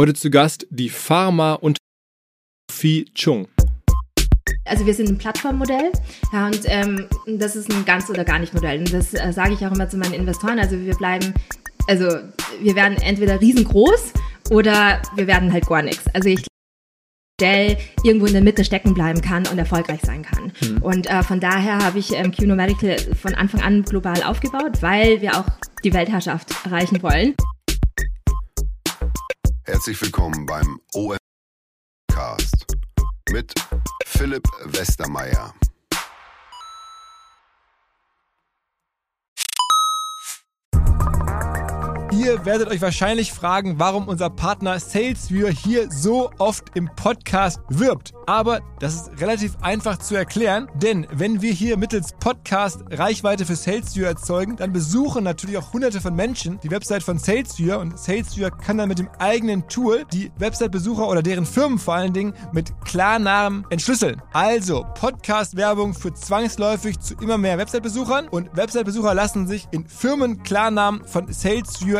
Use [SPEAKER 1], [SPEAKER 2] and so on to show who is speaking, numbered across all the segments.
[SPEAKER 1] Heute zu Gast die Pharma und Phi Chung.
[SPEAKER 2] Also wir sind ein Plattformmodell ja, und ähm, das ist ein ganz oder gar nicht Modell. Und das äh, sage ich auch immer zu meinen Investoren. Also wir bleiben, also wir werden entweder riesengroß oder wir werden halt gar nichts. Also ich Modell irgendwo in der Mitte stecken bleiben kann und erfolgreich sein kann. Mhm. Und äh, von daher habe ich ähm, QNO Medical von Anfang an global aufgebaut, weil wir auch die Weltherrschaft erreichen wollen.
[SPEAKER 3] Herzlich willkommen beim OMcast mit Philipp Westermeier.
[SPEAKER 1] Ihr werdet euch wahrscheinlich fragen, warum unser Partner SalesViewer hier so oft im Podcast wirbt. Aber das ist relativ einfach zu erklären, denn wenn wir hier mittels Podcast Reichweite für SalesViewer erzeugen, dann besuchen natürlich auch hunderte von Menschen die Website von SalesViewer und SalesViewer kann dann mit dem eigenen Tool die Website-Besucher oder deren Firmen vor allen Dingen mit Klarnamen entschlüsseln. Also Podcast-Werbung führt zwangsläufig zu immer mehr Website-Besuchern und Website-Besucher lassen sich in Firmen Klarnamen von SalesViewer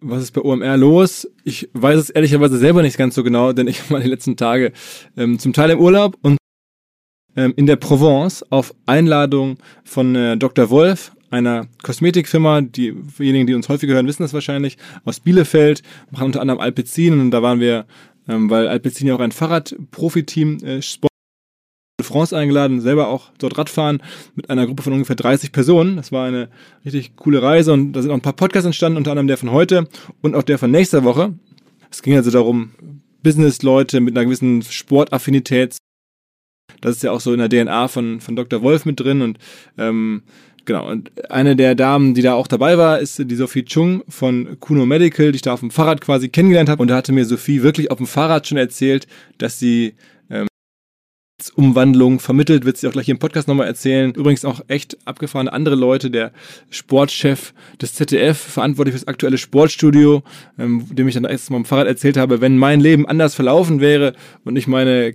[SPEAKER 1] was ist bei OMR los? Ich weiß es ehrlicherweise selber nicht ganz so genau, denn ich war die letzten Tage ähm, zum Teil im Urlaub und ähm, in der Provence auf Einladung von äh, Dr. Wolf, einer Kosmetikfirma, die diejenigen, die uns häufiger hören, wissen das wahrscheinlich, aus Bielefeld, machen unter anderem Alpecin und da waren wir, ähm, weil Alpecin ja auch ein Fahrradprofiteam äh, France eingeladen, selber auch dort Radfahren mit einer Gruppe von ungefähr 30 Personen. Das war eine richtig coole Reise und da sind auch ein paar Podcasts entstanden, unter anderem der von heute und auch der von nächster Woche. Es ging also darum, Business-Leute mit einer gewissen Sportaffinität. Das ist ja auch so in der DNA von, von Dr. Wolf mit drin und ähm, Genau, und eine der Damen, die da auch dabei war, ist die Sophie Chung von Kuno Medical, die ich da auf dem Fahrrad quasi kennengelernt habe. Und da hatte mir Sophie wirklich auf dem Fahrrad schon erzählt, dass sie Umwandlung vermittelt, wird sie auch gleich hier im Podcast nochmal erzählen. Übrigens auch echt abgefahrene andere Leute, der Sportchef des ZDF, verantwortlich für das aktuelle Sportstudio, ähm, dem ich dann erst mal am Fahrrad erzählt habe, wenn mein Leben anders verlaufen wäre und ich meine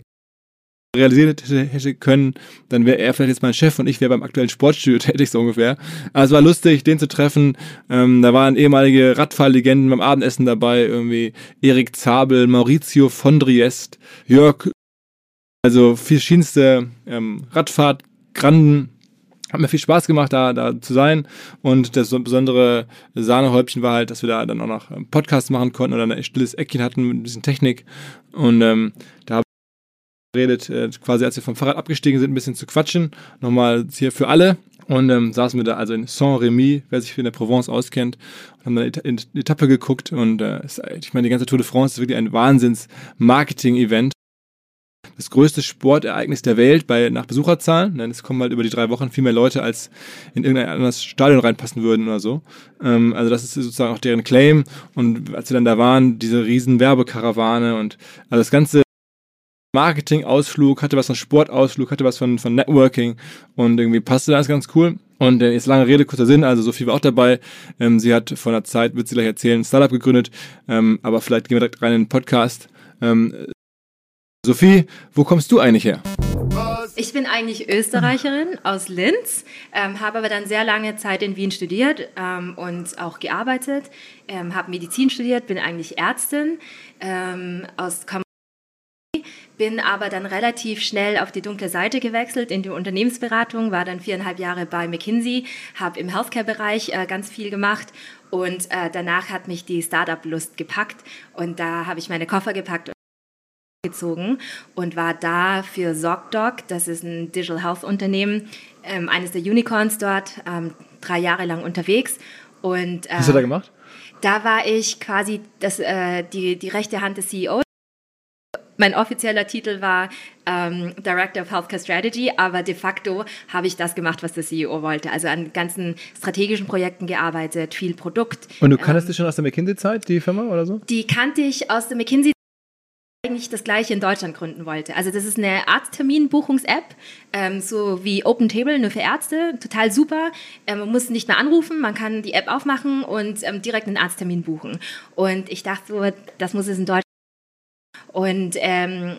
[SPEAKER 1] realisiert hätte können, dann wäre er vielleicht jetzt mein Chef und ich wäre beim aktuellen Sportstudio tätig, so ungefähr. Also es war lustig, den zu treffen. Ähm, da waren ehemalige Radfahrlegenden beim Abendessen dabei, irgendwie Erik Zabel, Maurizio von Driest, Jörg also verschiedenste ähm, Radfahrt, Granden. Hat mir viel Spaß gemacht, da, da zu sein. Und das besondere Sahnehäubchen war halt, dass wir da dann auch noch einen Podcast machen konnten oder ein stilles Eckchen hatten mit ein bisschen Technik. Und ähm, da haben wir geredet, äh, quasi als wir vom Fahrrad abgestiegen sind, ein bisschen zu quatschen. Nochmal hier für alle. Und ähm, saßen wir da also in Saint-Rémy, wer sich in der Provence auskennt, und haben dann eine Etappe geguckt. Und äh, ich meine, die ganze Tour de France ist wirklich ein Wahnsinns-Marketing-Event das größte Sportereignis der Welt bei, nach Besucherzahlen. Es kommen halt über die drei Wochen viel mehr Leute, als in irgendein anderes Stadion reinpassen würden oder so. Ähm, also das ist sozusagen auch deren Claim. Und als wir dann da waren, diese riesen Werbekarawane und also das ganze Marketing-Ausflug, hatte was von Sportausflug, hatte was von, von Networking und irgendwie passte das ganz cool. Und äh, jetzt lange Rede, kurzer Sinn, also Sophie war auch dabei. Ähm, sie hat vor einer Zeit, wird sie gleich erzählen, ein Startup gegründet, ähm, aber vielleicht gehen wir direkt rein in den Podcast. Ähm, Sophie, wo kommst du eigentlich her?
[SPEAKER 2] Ich bin eigentlich Österreicherin aus Linz, ähm, habe aber dann sehr lange Zeit in Wien studiert ähm, und auch gearbeitet, ähm, habe Medizin studiert, bin eigentlich Ärztin ähm, aus Kam bin aber dann relativ schnell auf die dunkle Seite gewechselt in die Unternehmensberatung, war dann viereinhalb Jahre bei McKinsey, habe im Healthcare-Bereich äh, ganz viel gemacht und äh, danach hat mich die Startup-Lust gepackt und da habe ich meine Koffer gepackt gezogen und war da für ZocDoc, das ist ein Digital Health Unternehmen, ähm, eines der Unicorns dort, ähm, drei Jahre lang unterwegs. Und,
[SPEAKER 1] Was hast du da gemacht?
[SPEAKER 2] Da war ich quasi das, äh, die, die rechte Hand des CEOs. Mein offizieller Titel war ähm, Director of Healthcare Strategy, aber de facto habe ich das gemacht, was der CEO wollte. Also an ganzen strategischen Projekten gearbeitet, viel Produkt.
[SPEAKER 1] Und du kanntest ähm, dich schon aus der McKinsey-Zeit, die Firma oder so?
[SPEAKER 2] Die kannte ich aus der McKinsey eigentlich das gleiche in Deutschland gründen wollte. Also das ist eine Arztterminbuchungs-App, ähm, so wie Open Table, nur für Ärzte, total super. Ähm, man muss nicht mehr anrufen, man kann die App aufmachen und ähm, direkt einen Arzttermin buchen. Und ich dachte so, das muss es in Deutschland. Und ähm,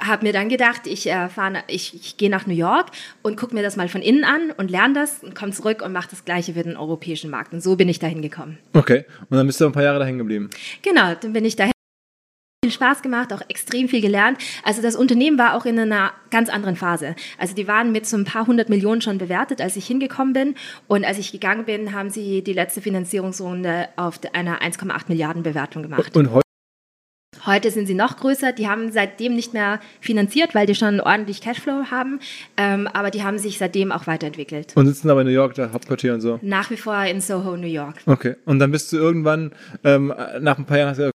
[SPEAKER 2] habe mir dann gedacht, ich, äh, ich, ich gehe nach New York und gucke mir das mal von innen an und lerne das und komme zurück und mache das Gleiche für den europäischen Markt. Und so bin ich dahin gekommen.
[SPEAKER 1] Okay, und dann bist du ein paar Jahre dahin geblieben.
[SPEAKER 2] Genau, dann bin ich dahin viel Spaß gemacht, auch extrem viel gelernt. Also das Unternehmen war auch in einer ganz anderen Phase. Also die waren mit so ein paar hundert Millionen schon bewertet, als ich hingekommen bin. Und als ich gegangen bin, haben sie die letzte Finanzierungsrunde auf einer 1,8 Milliarden Bewertung gemacht.
[SPEAKER 1] Und heute?
[SPEAKER 2] Heute sind sie noch größer. Die haben seitdem nicht mehr finanziert, weil die schon ordentlich Cashflow haben. Ähm, aber die haben sich seitdem auch weiterentwickelt.
[SPEAKER 1] Und sitzen aber in New York, da Hauptquartier und so?
[SPEAKER 2] Nach wie vor in Soho, New York.
[SPEAKER 1] Okay. Und dann bist du irgendwann ähm, nach ein paar Jahren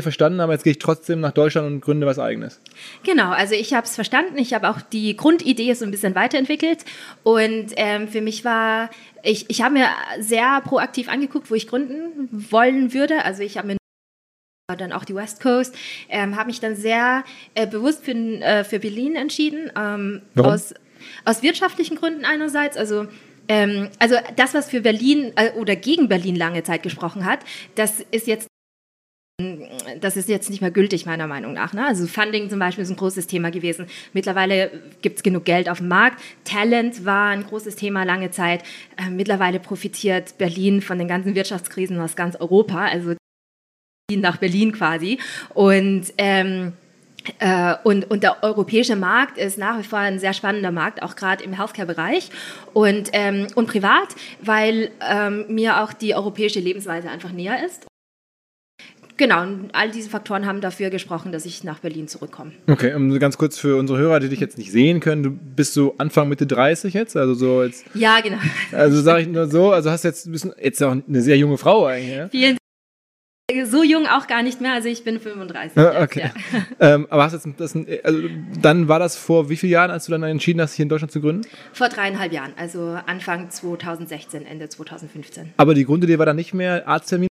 [SPEAKER 1] verstanden, aber jetzt gehe ich trotzdem nach Deutschland und gründe was eigenes.
[SPEAKER 2] Genau, also ich habe es verstanden. Ich habe auch die Grundidee so ein bisschen weiterentwickelt. Und ähm, für mich war, ich, ich habe mir sehr proaktiv angeguckt, wo ich gründen wollen würde. Also ich habe mir dann auch die West Coast, ähm, habe mich dann sehr äh, bewusst für, äh, für Berlin entschieden. Ähm,
[SPEAKER 1] Warum?
[SPEAKER 2] Aus, aus wirtschaftlichen Gründen einerseits. Also ähm, also das, was für Berlin äh, oder gegen Berlin lange Zeit gesprochen hat, das ist jetzt das ist jetzt nicht mehr gültig, meiner Meinung nach. Ne? Also Funding zum Beispiel ist ein großes Thema gewesen. Mittlerweile gibt es genug Geld auf dem Markt. Talent war ein großes Thema lange Zeit. Äh, mittlerweile profitiert Berlin von den ganzen Wirtschaftskrisen aus ganz Europa, also nach Berlin quasi. Und ähm, äh, und, und, der europäische Markt ist nach wie vor ein sehr spannender Markt, auch gerade im Healthcare-Bereich und, ähm, und privat, weil ähm, mir auch die europäische Lebensweise einfach näher ist. Genau, und all diese Faktoren haben dafür gesprochen, dass ich nach Berlin zurückkomme.
[SPEAKER 1] Okay, um ganz kurz für unsere Hörer, die dich jetzt nicht sehen können, du bist so Anfang Mitte 30 jetzt, also so jetzt.
[SPEAKER 2] Ja, genau.
[SPEAKER 1] Also sage ich nur so, also hast jetzt du bist jetzt auch eine sehr junge Frau eigentlich. Ja?
[SPEAKER 2] Vielen Dank. so jung auch gar nicht mehr, also ich bin 35.
[SPEAKER 1] Ah, okay. Ja. ähm, aber hast jetzt das, also dann war das vor wie vielen Jahren, als du dann entschieden hast, hier in Deutschland zu gründen?
[SPEAKER 2] Vor dreieinhalb Jahren, also Anfang 2016, Ende 2015.
[SPEAKER 1] Aber die Grundidee war dann nicht mehr Arzttermin?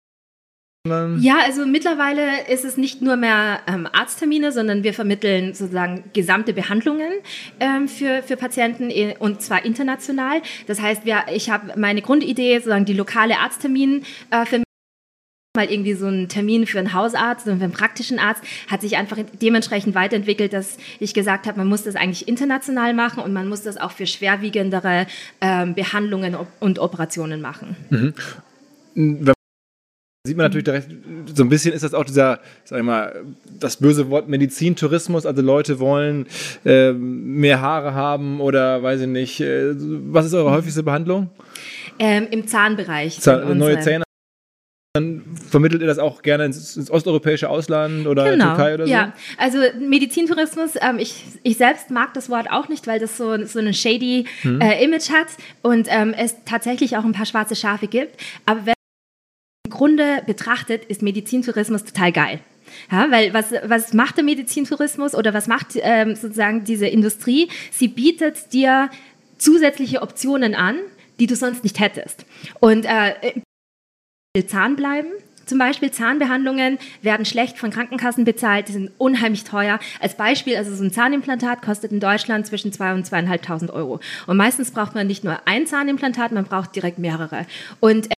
[SPEAKER 2] Ja, also mittlerweile ist es nicht nur mehr ähm, Arzttermine, sondern wir vermitteln sozusagen gesamte Behandlungen ähm, für, für Patienten äh, und zwar international. Das heißt, wir, ich habe meine Grundidee, sozusagen die lokale Arzttermin äh, für mal irgendwie so ein Termin für einen Hausarzt und für einen praktischen Arzt hat sich einfach dementsprechend weiterentwickelt, dass ich gesagt habe, man muss das eigentlich international machen und man muss das auch für schwerwiegendere ähm, Behandlungen und Operationen machen.
[SPEAKER 1] Mhm sieht man natürlich direkt, so ein bisschen ist das auch dieser, sag ich mal, das böse Wort Medizintourismus. Also Leute wollen äh, mehr Haare haben oder weiß ich nicht. Äh, was ist eure häufigste Behandlung?
[SPEAKER 2] Ähm, Im Zahnbereich.
[SPEAKER 1] Zahn, neue Zähne. Dann vermittelt ihr das auch gerne ins, ins osteuropäische Ausland oder
[SPEAKER 2] genau,
[SPEAKER 1] Türkei oder so?
[SPEAKER 2] Ja, also Medizintourismus, ähm, ich, ich selbst mag das Wort auch nicht, weil das so, so ein shady hm. äh, Image hat und ähm, es tatsächlich auch ein paar schwarze Schafe gibt. Aber wenn Grunde betrachtet ist Medizintourismus total geil. Ja, weil was, was macht der Medizintourismus oder was macht ähm, sozusagen diese Industrie? Sie bietet dir zusätzliche Optionen an, die du sonst nicht hättest. Und äh, Zahn bleiben. Zum Beispiel Zahnbehandlungen werden schlecht von Krankenkassen bezahlt, die sind unheimlich teuer. Als Beispiel, also so ein Zahnimplantat kostet in Deutschland zwischen 2.000 und 2.500 Euro. Und meistens braucht man nicht nur ein Zahnimplantat, man braucht direkt mehrere. Und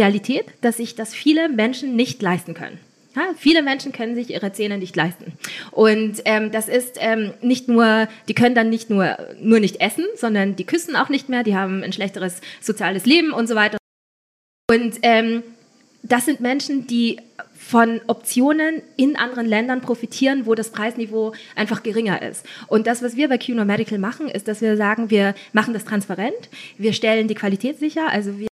[SPEAKER 2] Realität, dass sich das viele Menschen nicht leisten können. Ja, viele Menschen können sich ihre Zähne nicht leisten. Und ähm, das ist ähm, nicht nur, die können dann nicht nur, nur nicht essen, sondern die küssen auch nicht mehr, die haben ein schlechteres soziales Leben und so weiter. Und ähm, das sind Menschen, die von Optionen in anderen Ländern profitieren, wo das Preisniveau einfach geringer ist. Und das, was wir bei QNO Medical machen, ist, dass wir sagen, wir machen das transparent, wir stellen die Qualität sicher, also wir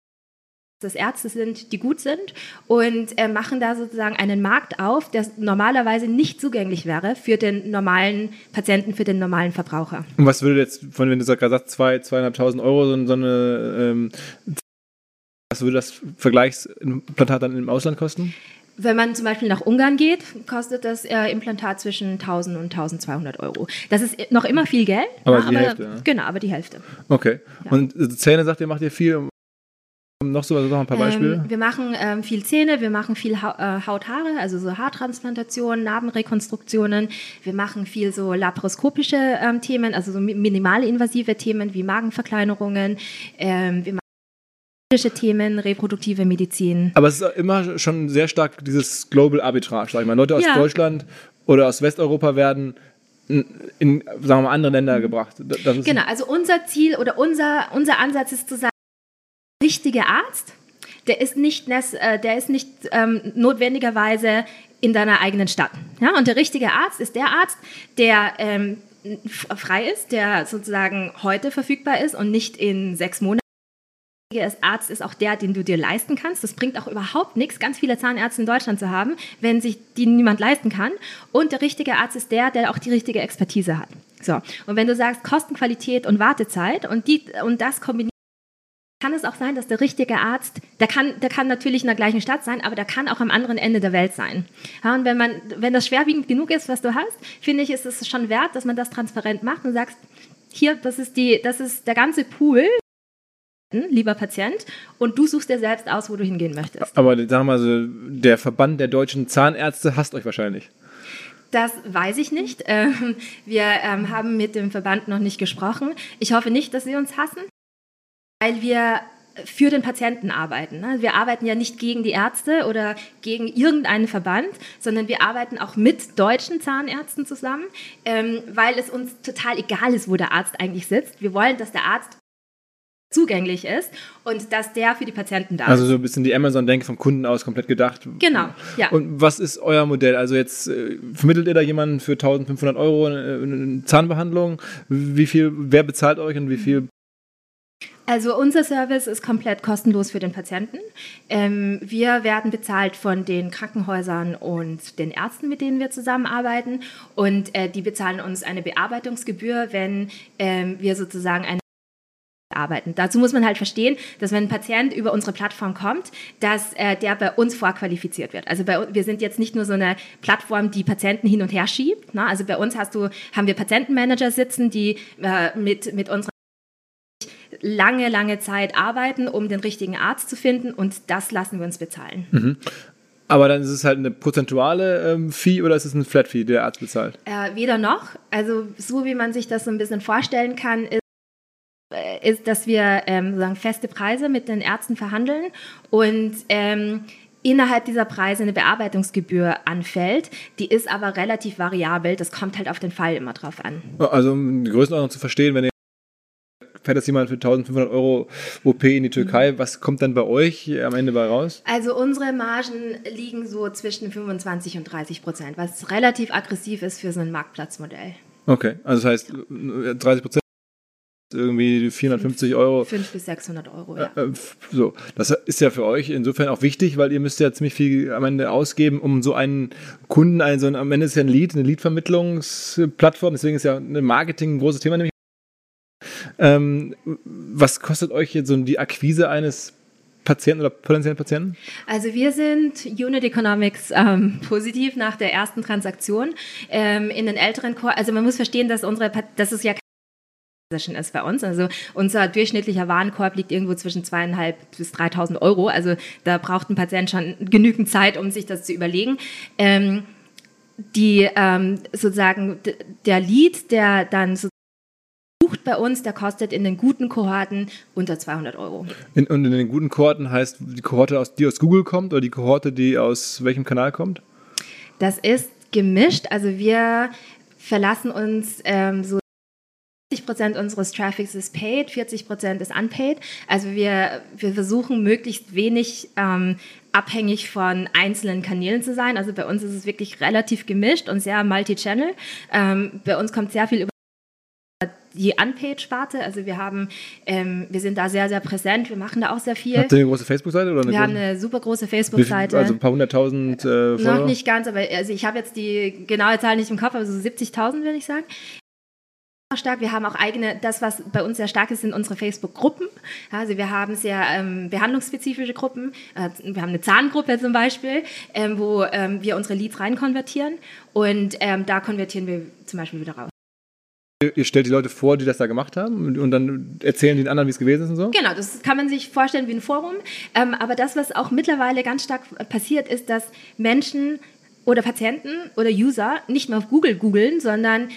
[SPEAKER 2] dass Ärzte sind, die gut sind und äh, machen da sozusagen einen Markt auf, der normalerweise nicht zugänglich wäre für den normalen Patienten, für den normalen Verbraucher.
[SPEAKER 1] Und was würde jetzt, von wenn du gerade sagst, zwei, zweieinhalbtausend Euro so, so eine, ähm, was würde das Vergleichsimplantat dann im Ausland kosten?
[SPEAKER 2] Wenn man zum Beispiel nach Ungarn geht, kostet das äh, Implantat zwischen 1000 und 1200 Euro. Das ist noch immer viel Geld.
[SPEAKER 1] Aber die Hälfte, ja.
[SPEAKER 2] Genau, aber die Hälfte.
[SPEAKER 1] Okay. Und Zähne, sagt ihr, macht ihr viel? Noch so noch ein paar Beispiele?
[SPEAKER 2] Ähm, wir machen ähm, viel Zähne, wir machen viel ha äh, Hauthaare, also so Haartransplantationen, Narbenrekonstruktionen. Wir machen viel so laparoskopische ähm, Themen, also so minimalinvasive Themen wie Magenverkleinerungen. Ähm, wir machen Themen, reproduktive Medizin.
[SPEAKER 1] Aber es ist immer schon sehr stark dieses Global Arbitrage, sag ich mal. Leute aus ja. Deutschland oder aus Westeuropa werden in, in, sagen wir mal, andere Länder gebracht.
[SPEAKER 2] genau, also unser Ziel oder unser, unser Ansatz ist zu sagen, richtige Arzt, der ist nicht, äh, der ist nicht ähm, notwendigerweise in deiner eigenen Stadt. Ja? Und der richtige Arzt ist der Arzt, der ähm, frei ist, der sozusagen heute verfügbar ist und nicht in sechs Monaten. Der Arzt ist auch der, den du dir leisten kannst. Das bringt auch überhaupt nichts, ganz viele Zahnärzte in Deutschland zu haben, wenn sich die niemand leisten kann. Und der richtige Arzt ist der, der auch die richtige Expertise hat. So. Und wenn du sagst Kostenqualität und Wartezeit und, die, und das kombiniert kann es auch sein, dass der richtige Arzt, der kann, der kann natürlich in der gleichen Stadt sein, aber der kann auch am anderen Ende der Welt sein. Ja, und wenn man, wenn das schwerwiegend genug ist, was du hast, finde ich, ist es schon wert, dass man das transparent macht und sagst, hier, das ist die, das ist der ganze Pool, lieber Patient, und du suchst dir selbst aus, wo du hingehen möchtest.
[SPEAKER 1] Aber wir mal so, der Verband der deutschen Zahnärzte hasst euch wahrscheinlich.
[SPEAKER 2] Das weiß ich nicht. Ähm, wir ähm, haben mit dem Verband noch nicht gesprochen. Ich hoffe nicht, dass sie uns hassen weil wir für den Patienten arbeiten. Ne? Wir arbeiten ja nicht gegen die Ärzte oder gegen irgendeinen Verband, sondern wir arbeiten auch mit deutschen Zahnärzten zusammen, ähm, weil es uns total egal ist, wo der Arzt eigentlich sitzt. Wir wollen, dass der Arzt zugänglich ist und dass der für die Patienten da
[SPEAKER 1] ist. Also so ein bisschen die Amazon-Denke vom Kunden aus komplett gedacht.
[SPEAKER 2] Genau, ja.
[SPEAKER 1] Und was ist euer Modell? Also jetzt äh, vermittelt ihr da jemanden für 1500 Euro eine, eine Zahnbehandlung? Wie viel, wer bezahlt euch und wie viel
[SPEAKER 2] also unser Service ist komplett kostenlos für den Patienten. Ähm, wir werden bezahlt von den Krankenhäusern und den Ärzten, mit denen wir zusammenarbeiten. Und äh, die bezahlen uns eine Bearbeitungsgebühr, wenn ähm, wir sozusagen eine arbeiten. Dazu muss man halt verstehen, dass wenn ein Patient über unsere Plattform kommt, dass äh, der bei uns vorqualifiziert wird. Also bei, wir sind jetzt nicht nur so eine Plattform, die Patienten hin und her schiebt. Ne? Also bei uns hast du, haben wir Patientenmanager sitzen, die äh, mit, mit unserer lange, lange Zeit arbeiten, um den richtigen Arzt zu finden und das lassen wir uns bezahlen.
[SPEAKER 1] Mhm. Aber dann ist es halt eine prozentuale ähm, Fee oder ist es ein Flat Fee, der Arzt bezahlt?
[SPEAKER 2] Äh, weder noch. Also so wie man sich das so ein bisschen vorstellen kann, ist äh, ist, dass wir ähm, sozusagen feste Preise mit den Ärzten verhandeln und ähm, innerhalb dieser Preise eine Bearbeitungsgebühr anfällt. Die ist aber relativ variabel. Das kommt halt auf den Fall immer drauf an.
[SPEAKER 1] Also um die Größenordnung zu verstehen, wenn ihr fährt jetzt jemand für 1500 Euro OP in die Türkei. Mhm. Was kommt dann bei euch am Ende bei raus?
[SPEAKER 2] Also unsere Margen liegen so zwischen 25 und 30 Prozent, was relativ aggressiv ist für so ein Marktplatzmodell.
[SPEAKER 1] Okay, also das heißt 30 Prozent irgendwie 450 Euro.
[SPEAKER 2] 5 bis 600 Euro, ja.
[SPEAKER 1] Äh, so, das ist ja für euch insofern auch wichtig, weil ihr müsst ja ziemlich viel am Ende ausgeben, um so einen Kunden, also am Ende ist ja ein Lead, eine Lead-Vermittlungsplattform, deswegen ist ja ein Marketing ein großes Thema, nämlich ähm, was kostet euch jetzt so die Akquise eines Patienten oder potenziellen Patienten?
[SPEAKER 2] Also wir sind Unit Economics ähm, positiv nach der ersten Transaktion. Ähm, in den älteren Core, also man muss verstehen, dass unsere, das ist ja ist bei uns. Also unser durchschnittlicher Warenkorb liegt irgendwo zwischen zweieinhalb bis 3.000 Euro. Also da braucht ein Patient schon genügend Zeit, um sich das zu überlegen. Ähm, die ähm, sozusagen der Lead, der dann so bei uns, der kostet in den guten Kohorten unter 200 Euro.
[SPEAKER 1] In, und in den guten Kohorten heißt die Kohorte, aus, die aus Google kommt oder die Kohorte, die aus welchem Kanal kommt?
[SPEAKER 2] Das ist gemischt. Also wir verlassen uns ähm, so 40 Prozent unseres Traffics ist paid, 40 Prozent ist unpaid. Also wir, wir versuchen möglichst wenig ähm, abhängig von einzelnen Kanälen zu sein. Also bei uns ist es wirklich relativ gemischt und sehr multi-channel. Ähm, bei uns kommt sehr viel über die Unpaid-Sparte. Also wir haben, ähm, wir sind da sehr, sehr präsent. Wir machen da auch sehr viel.
[SPEAKER 1] Habt ihr eine große Facebook-Seite oder eine
[SPEAKER 2] wir haben
[SPEAKER 1] große-
[SPEAKER 2] eine super große Facebook-Seite.
[SPEAKER 1] Also ein paar hunderttausend äh, Follower?
[SPEAKER 2] Noch nicht ganz, aber also ich habe jetzt die genaue Zahl nicht im Kopf, aber so 70.000 würde ich sagen. Stark. Wir haben auch eigene, das, was bei uns sehr stark ist, sind unsere Facebook-Gruppen. Also wir haben sehr ähm, behandlungsspezifische Gruppen. Äh, wir haben eine Zahngruppe zum Beispiel, ähm, wo ähm, wir unsere Leads reinkonvertieren und ähm, da konvertieren wir zum Beispiel wieder raus.
[SPEAKER 1] Ihr- stellt die Leute vor, die das da gemacht haben und, dann erzählen den anderen, wie es gewesen ist und so?
[SPEAKER 2] Genau, das kann man sich vorstellen wie ein Forum. Ähm, aber das, was auch mittlerweile ganz stark passiert, ist, dass Menschen oder Patienten oder User nicht mehr auf Google googeln, sondern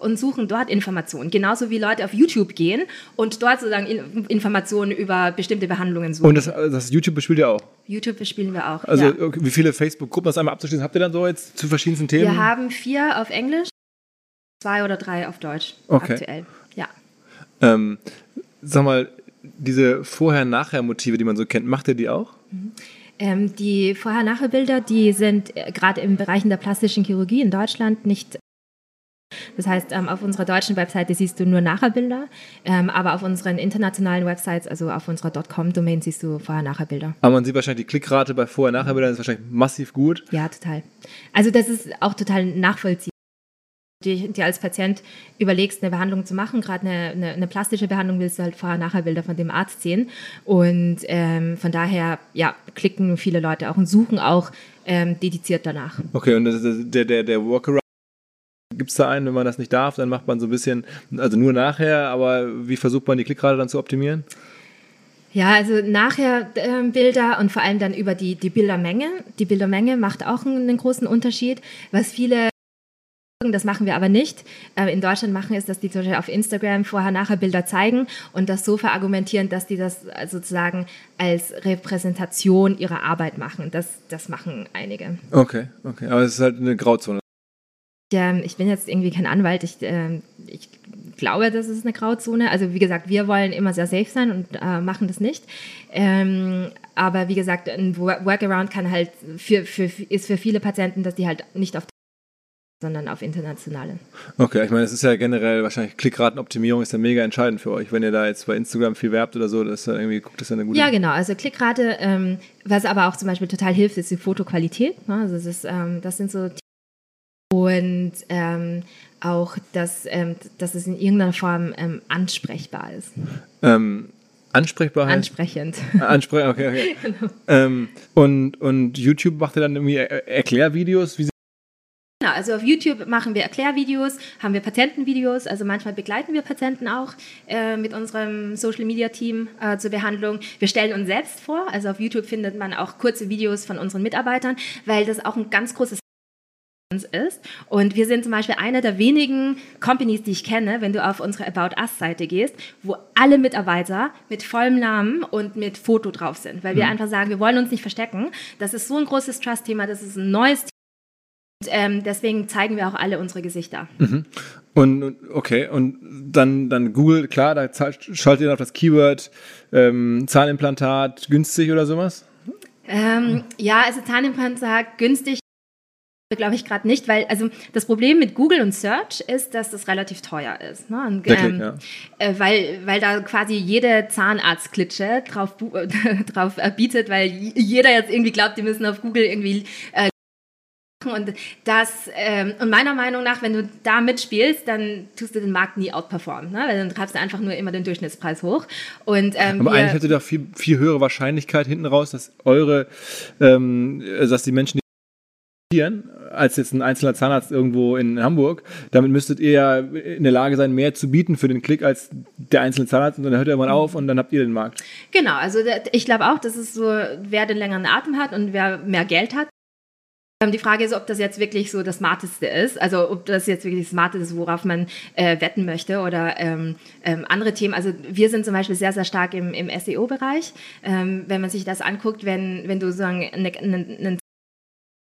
[SPEAKER 2] und suchen dort Informationen. Genauso wie Leute auf YouTube gehen und dort sozusagen in, Informationen über bestimmte Behandlungen suchen.
[SPEAKER 1] Und das, das YouTube bespielt ihr auch?
[SPEAKER 2] YouTube bespielen wir auch.
[SPEAKER 1] Also
[SPEAKER 2] ja.
[SPEAKER 1] wie viele Facebook-Gruppen, das einmal abzuschließen, habt ihr dann so jetzt zu verschiedensten Themen?
[SPEAKER 2] Wir haben vier auf Englisch, zwei oder drei auf Deutsch
[SPEAKER 1] Okay.
[SPEAKER 2] aktuell. Ja.
[SPEAKER 1] Ähm, sag mal, diese Vorher-Nachher-Motive, die man so kennt, macht ihr die auch?
[SPEAKER 2] Ähm, die Vorher-Nachher-Bilder, die sind äh, gerade im Bereichen der plastischen Chirurgie in Deutschland nicht. Das heißt, ähm, auf unserer deutschen Webseite siehst du nur Nachher-Bilder, ähm, aber auf unseren internationalen Websites, also auf unserer .com-Domain, siehst du Vorher-Nachher-Bilder.
[SPEAKER 1] Aber man sieht wahrscheinlich, die Klickrate bei Vorher-Nachher-Bildern ist wahrscheinlich massiv gut.
[SPEAKER 2] Ja, total. Also das ist auch total nachvollziehbar. Die, die als Patient überlegst, eine Behandlung zu machen, gerade eine, eine, eine plastische Behandlung, willst du halt Vorher-Nachher-Bilder von dem Arzt sehen. Und ähm, von daher, ja, klicken viele Leute auch und suchen auch ähm, dediziert danach.
[SPEAKER 1] Okay, und das, der, der, der Workaround, gibt es da einen, wenn man das nicht darf, dann macht man so ein bisschen, also nur nachher, aber wie versucht man die Klickrate dann zu optimieren?
[SPEAKER 2] Ja, also nachher ähm, Bilder und vor allem dann über die, die Bildermenge. Die Bildermenge macht auch einen, einen großen Unterschied. Was viele, das machen wir aber nicht, äh, in Deutschland machen, ist, dass die zum Beispiel auf Instagram vorher-nachher Bilder zeigen und das so verargumentieren, dass die das äh, sozusagen als Repräsentation ihrer Arbeit machen. Das, das machen einige.
[SPEAKER 1] Okay, okay, aber es ist halt eine Grauzone.
[SPEAKER 2] Ähm, ich bin jetzt irgendwie kein Anwalt. Ich, ähm, ich glaube, das ist eine Grauzone. Also wie gesagt, wir wollen immer sehr safe sein und äh, machen das nicht. Ähm, aber wie gesagt, ein Wor- Workaround kann halt für, für, ist für viele Patienten, dass die halt nicht auf sondern auf internationale.
[SPEAKER 1] Okay, ich meine, es ist ja generell wahrscheinlich Klickratenoptimierung ist ja mega entscheidend für euch. Wenn ihr da jetzt bei Instagram viel werbt oder so, das ist ja irgendwie, guckt das ja eine gute.
[SPEAKER 2] Ja, genau. Also Klickrate, ähm, was aber auch zum Beispiel total hilft, ist die Fotoqualität. Ne? Also das, ist, ähm, das sind so und ähm, auch, dass, ähm, dass es in irgendeiner Form ähm, ansprechbar ist.
[SPEAKER 1] Ähm, Ansprechbarheit?
[SPEAKER 2] Ansprechend.
[SPEAKER 1] Ansprech okay, okay.
[SPEAKER 2] Genau.
[SPEAKER 1] und, und YouTube macht ihr dann irgendwie Er- Erklärvideos? Wie sie
[SPEAKER 2] Genau, also auf YouTube machen wir Erklärvideos, haben wir Patientenvideos, also manchmal begleiten wir Patienten auch äh, mit unserem Social Media Team äh, zur Behandlung. Wir stellen uns selbst vor, also auf YouTube findet man auch kurze Videos von unseren Mitarbeitern, weil das auch ein ganz großes uns ist. Und wir sind zum Beispiel eine der wenigen Companies, die ich kenne, wenn du auf unsere About Us-Seite gehst, wo alle Mitarbeiter mit vollem Namen und mit Foto drauf sind. Weil wir einfach sagen, wir wollen uns nicht verstecken. Das ist so ein großes Trust-Thema, das ist ein neues Thema. Und, ähm, deswegen zeigen wir auch alle unsere Gesichter.
[SPEAKER 1] Und und- okay, und dann, dann Google, klar, da schaltet ihr auf das Keyword ähm, Zahnimplantat günstig oder sowas?
[SPEAKER 2] Ähm, ja, also Zahnimplantat günstig glaube ich gerade nicht, weil also das Problem mit Google und Search ist, dass das relativ teuer ist. Ne? Und,
[SPEAKER 1] Wirklich, ja.
[SPEAKER 2] äh, weil, weil da quasi jede Zahnarztklitsche drauf, drauf äh, bietet, weil jeder jetzt irgendwie glaubt, die müssen auf Google irgendwie äh, und das ähm, und meiner Meinung nach, wenn du da mitspielst, dann tust du den Markt nie outperformen, ne? weil dann treibst du einfach nur immer den Durchschnittspreis hoch. Und ähm,
[SPEAKER 1] Aber eigentlich hätte da viel, viel höhere Wahrscheinlichkeit hinten raus, dass eure, ähm, dass die Menschen die als jetzt ein einzelner Zahnarzt irgendwo in Hamburg. Damit müsstet ihr ja in der Lage sein, mehr zu bieten für den Klick als der einzelne Zahnarzt und dann hört er irgendwann auf und dann habt ihr den Markt.
[SPEAKER 2] Genau, also ich glaube auch, dass es so, wer den längeren Atem hat und wer mehr Geld hat. Ähm, Die Frage ist, ob das jetzt wirklich so das Smarteste ist, also ob das jetzt wirklich smart ist, worauf man äh, wetten möchte oder ähm, ähm, andere Themen. Also wir sind zum Beispiel sehr, sehr stark im, im SEO-Bereich. Ähm, wenn man sich das anguckt, wenn, wenn du sagen, eine, eine, einen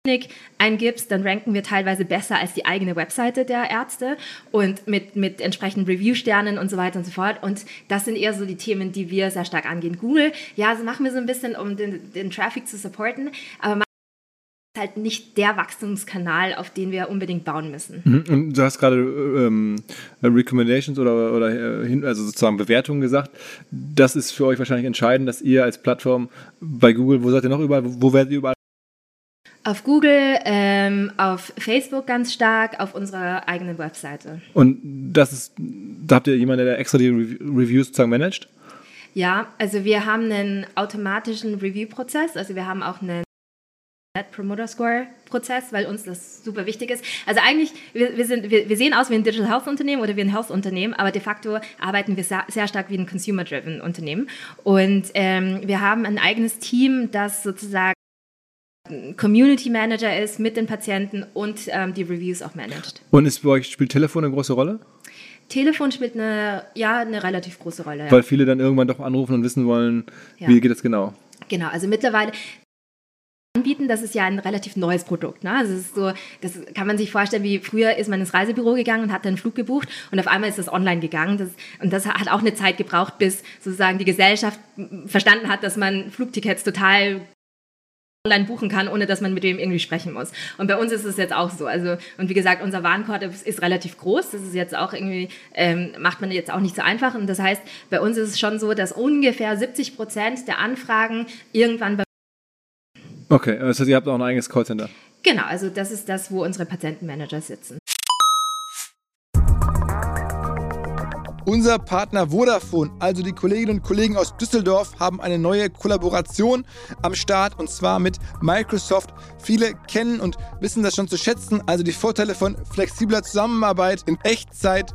[SPEAKER 2] Klinik eingibst, dann ranken wir teilweise besser als die eigene Webseite der Ärzte und mit, mit entsprechenden Review-Sternen und so weiter und so fort. Und das sind eher so die Themen, die wir sehr stark angehen. Google, ja, das machen wir so ein bisschen, um den, den Traffic zu supporten, aber halt nicht der Wachstumskanal, auf den wir unbedingt bauen müssen.
[SPEAKER 1] Mhm. Und du hast gerade ähm, Recommendations oder, oder äh, also sozusagen Bewertungen gesagt. Das ist für euch wahrscheinlich entscheidend, dass ihr als Plattform bei Google, wo seid ihr noch überall, wo werdet ihr überall?
[SPEAKER 2] Auf Google, ähm, auf Facebook ganz stark, auf unserer eigenen Webseite.
[SPEAKER 1] Und das ist, da habt ihr jemanden, der extra die Reviews sozusagen managt?
[SPEAKER 2] Ja, also wir haben einen automatischen Review-Prozess, also wir haben auch einen Net Promoter Score Prozess, weil uns das super wichtig ist. Also eigentlich, wir, wir, sind, wir, wir sehen aus wie ein Digital Health Unternehmen oder wie ein Health Unternehmen, aber de facto arbeiten wir sehr, sehr stark wie ein Consumer Driven Unternehmen. Und ähm, wir haben ein eigenes Team, das sozusagen Community Manager ist mit den Patienten und ähm, die Reviews auch managt.
[SPEAKER 1] Und ist bei euch, spielt Telefon eine große Rolle?
[SPEAKER 2] Telefon spielt eine, ja, eine relativ große Rolle.
[SPEAKER 1] Ja. Weil viele dann irgendwann doch anrufen und wissen wollen, ja. wie geht das genau?
[SPEAKER 2] Genau, also mittlerweile, anbieten, das ist ja ein relativ neues Produkt. Ne? Also so, das kann man sich vorstellen, wie früher ist man ins Reisebüro gegangen und hat dann einen Flug gebucht und auf einmal ist das online gegangen. Das, und das hat auch eine Zeit gebraucht, bis sozusagen die Gesellschaft verstanden hat, dass man Flugtickets total online buchen kann, ohne dass man mit dem irgendwie sprechen muss. Und bei uns ist es jetzt auch so. Also, und wie gesagt, unser Warenkorb ist, ist relativ groß. Das ist jetzt auch irgendwie, ähm, macht man jetzt auch nicht so einfach. Und das heißt, bei uns ist es schon so, dass ungefähr 70 Prozent der Anfragen irgendwann bei
[SPEAKER 1] Okay, das heißt, ihr habt auch ein eigenes Callcenter.
[SPEAKER 2] Genau, also das ist das, wo unsere Patientenmanager sitzen.
[SPEAKER 4] Unser Partner Vodafone, also die Kolleginnen und Kollegen aus Düsseldorf, haben eine neue Kollaboration am Start und zwar mit Microsoft. Viele kennen und wissen das schon zu schätzen, also die Vorteile von flexibler Zusammenarbeit in Echtzeit,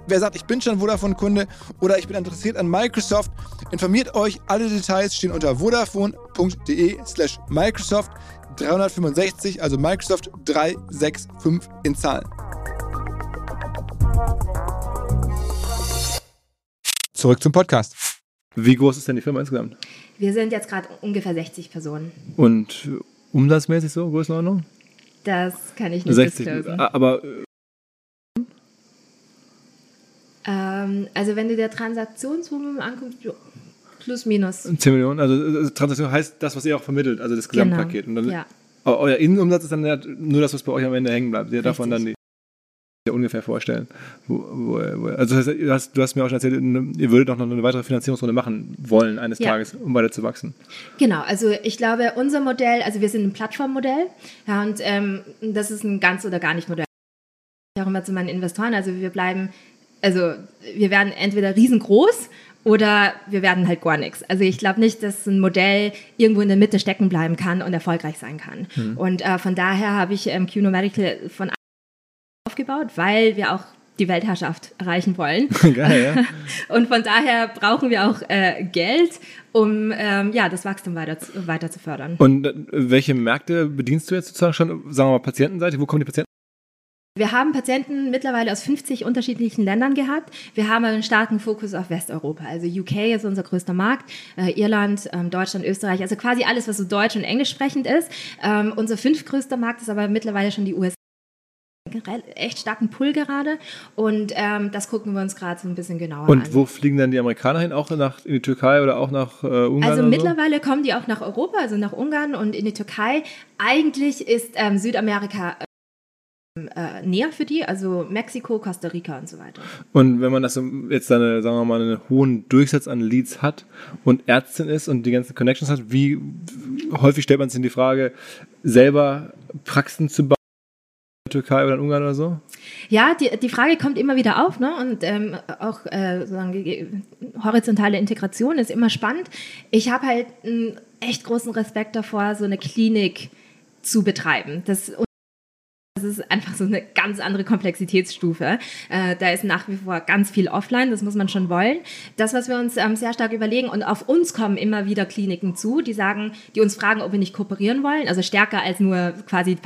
[SPEAKER 4] Wer sagt, ich bin schon Vodafone-Kunde oder ich bin interessiert an Microsoft, informiert euch. Alle Details stehen unter vodafone.de slash Microsoft 365, also Microsoft 365 in Zahlen. Zurück zum Podcast.
[SPEAKER 1] Wie groß ist denn die Firma insgesamt?
[SPEAKER 2] Wir sind jetzt gerade ungefähr 60 Personen.
[SPEAKER 1] Und umsatzmäßig so, Größenordnung?
[SPEAKER 2] Das kann ich nicht
[SPEAKER 1] 60, disclosen. Aber
[SPEAKER 2] ähm, also wenn du dir Transaktionsvolumen anguckst, plus minus.
[SPEAKER 1] 10 Millionen, also, also Transaktion heißt das, was ihr auch vermittelt, also das genau. Gesamtpaket. Genau. Und dann, ja. Euer Innenumsatz ist dann nur das, was bei euch am Ende hängen bleibt. Ihr davon dann die ungefähr vorstellen. Wo, wo, wo, also das heißt, du, hast, du hast mir auch schon erzählt, ihr würdet auch noch eine weitere Finanzierungsrunde machen wollen eines ja. Tages, um weiter zu wachsen.
[SPEAKER 2] Genau, also ich glaube, unser Modell, also wir sind ein Plattformmodell ja, und ähm, das ist ein ganz oder gar nicht Modell. Ich auch immer zu meinen Investoren, also wir bleiben also wir werden entweder riesengroß oder wir werden halt gar nichts. Also ich glaube nicht, dass ein Modell irgendwo in der Mitte stecken bleiben kann und erfolgreich sein kann. Mhm. Und äh, von daher habe ich ähm, QNO Medical von aufgebaut, weil wir auch die Weltherrschaft erreichen wollen. Geil, ja. Und von daher brauchen wir auch äh, Geld, um ähm, ja, das Wachstum weiter, weiter zu fördern.
[SPEAKER 1] Und äh, welche Märkte bedienst du jetzt sozusagen schon, sagen wir mal, Patientenseite? Wo kommen die Patienten?
[SPEAKER 2] Wir haben Patienten mittlerweile aus 50 unterschiedlichen Ländern gehabt. Wir haben einen starken Fokus auf Westeuropa. Also UK ist unser größter Markt, äh, Irland, ähm, Deutschland, Österreich, also quasi alles, was so deutsch und englisch sprechend ist. Ähm, unser fünftgrößter Markt ist aber mittlerweile schon die USA echt starken Pull gerade und ähm, das gucken wir uns gerade so ein bisschen genauer
[SPEAKER 1] und
[SPEAKER 2] an.
[SPEAKER 1] Und wo fliegen dann die Amerikaner hin? Auch nach in die Türkei oder auch nach äh, Ungarn?
[SPEAKER 2] Also mittlerweile so? kommen die auch nach Europa, also nach Ungarn und in die Türkei. Eigentlich ist ähm, Südamerika äh, näher für die, also Mexiko, Costa Rica und so weiter.
[SPEAKER 1] Und wenn man das jetzt eine, sagen wir mal, einen hohen Durchsatz an Leads hat und Ärztin ist und die ganzen Connections hat, wie häufig stellt man sich die Frage, selber Praxen zu bauen? in der Türkei oder in Ungarn oder so?
[SPEAKER 2] Ja, die, die Frage kommt immer wieder auf, ne? Und ähm, auch äh, horizontale Integration ist immer spannend. Ich habe halt einen echt großen Respekt davor, so eine Klinik zu betreiben. Das das ist einfach so eine ganz andere Komplexitätsstufe. Äh, da ist nach wie vor ganz viel offline, das muss man schon wollen. Das, was wir uns ähm, sehr stark überlegen, und auf uns kommen immer wieder Kliniken zu, die sagen, die uns fragen, ob wir nicht kooperieren wollen, also stärker als nur quasi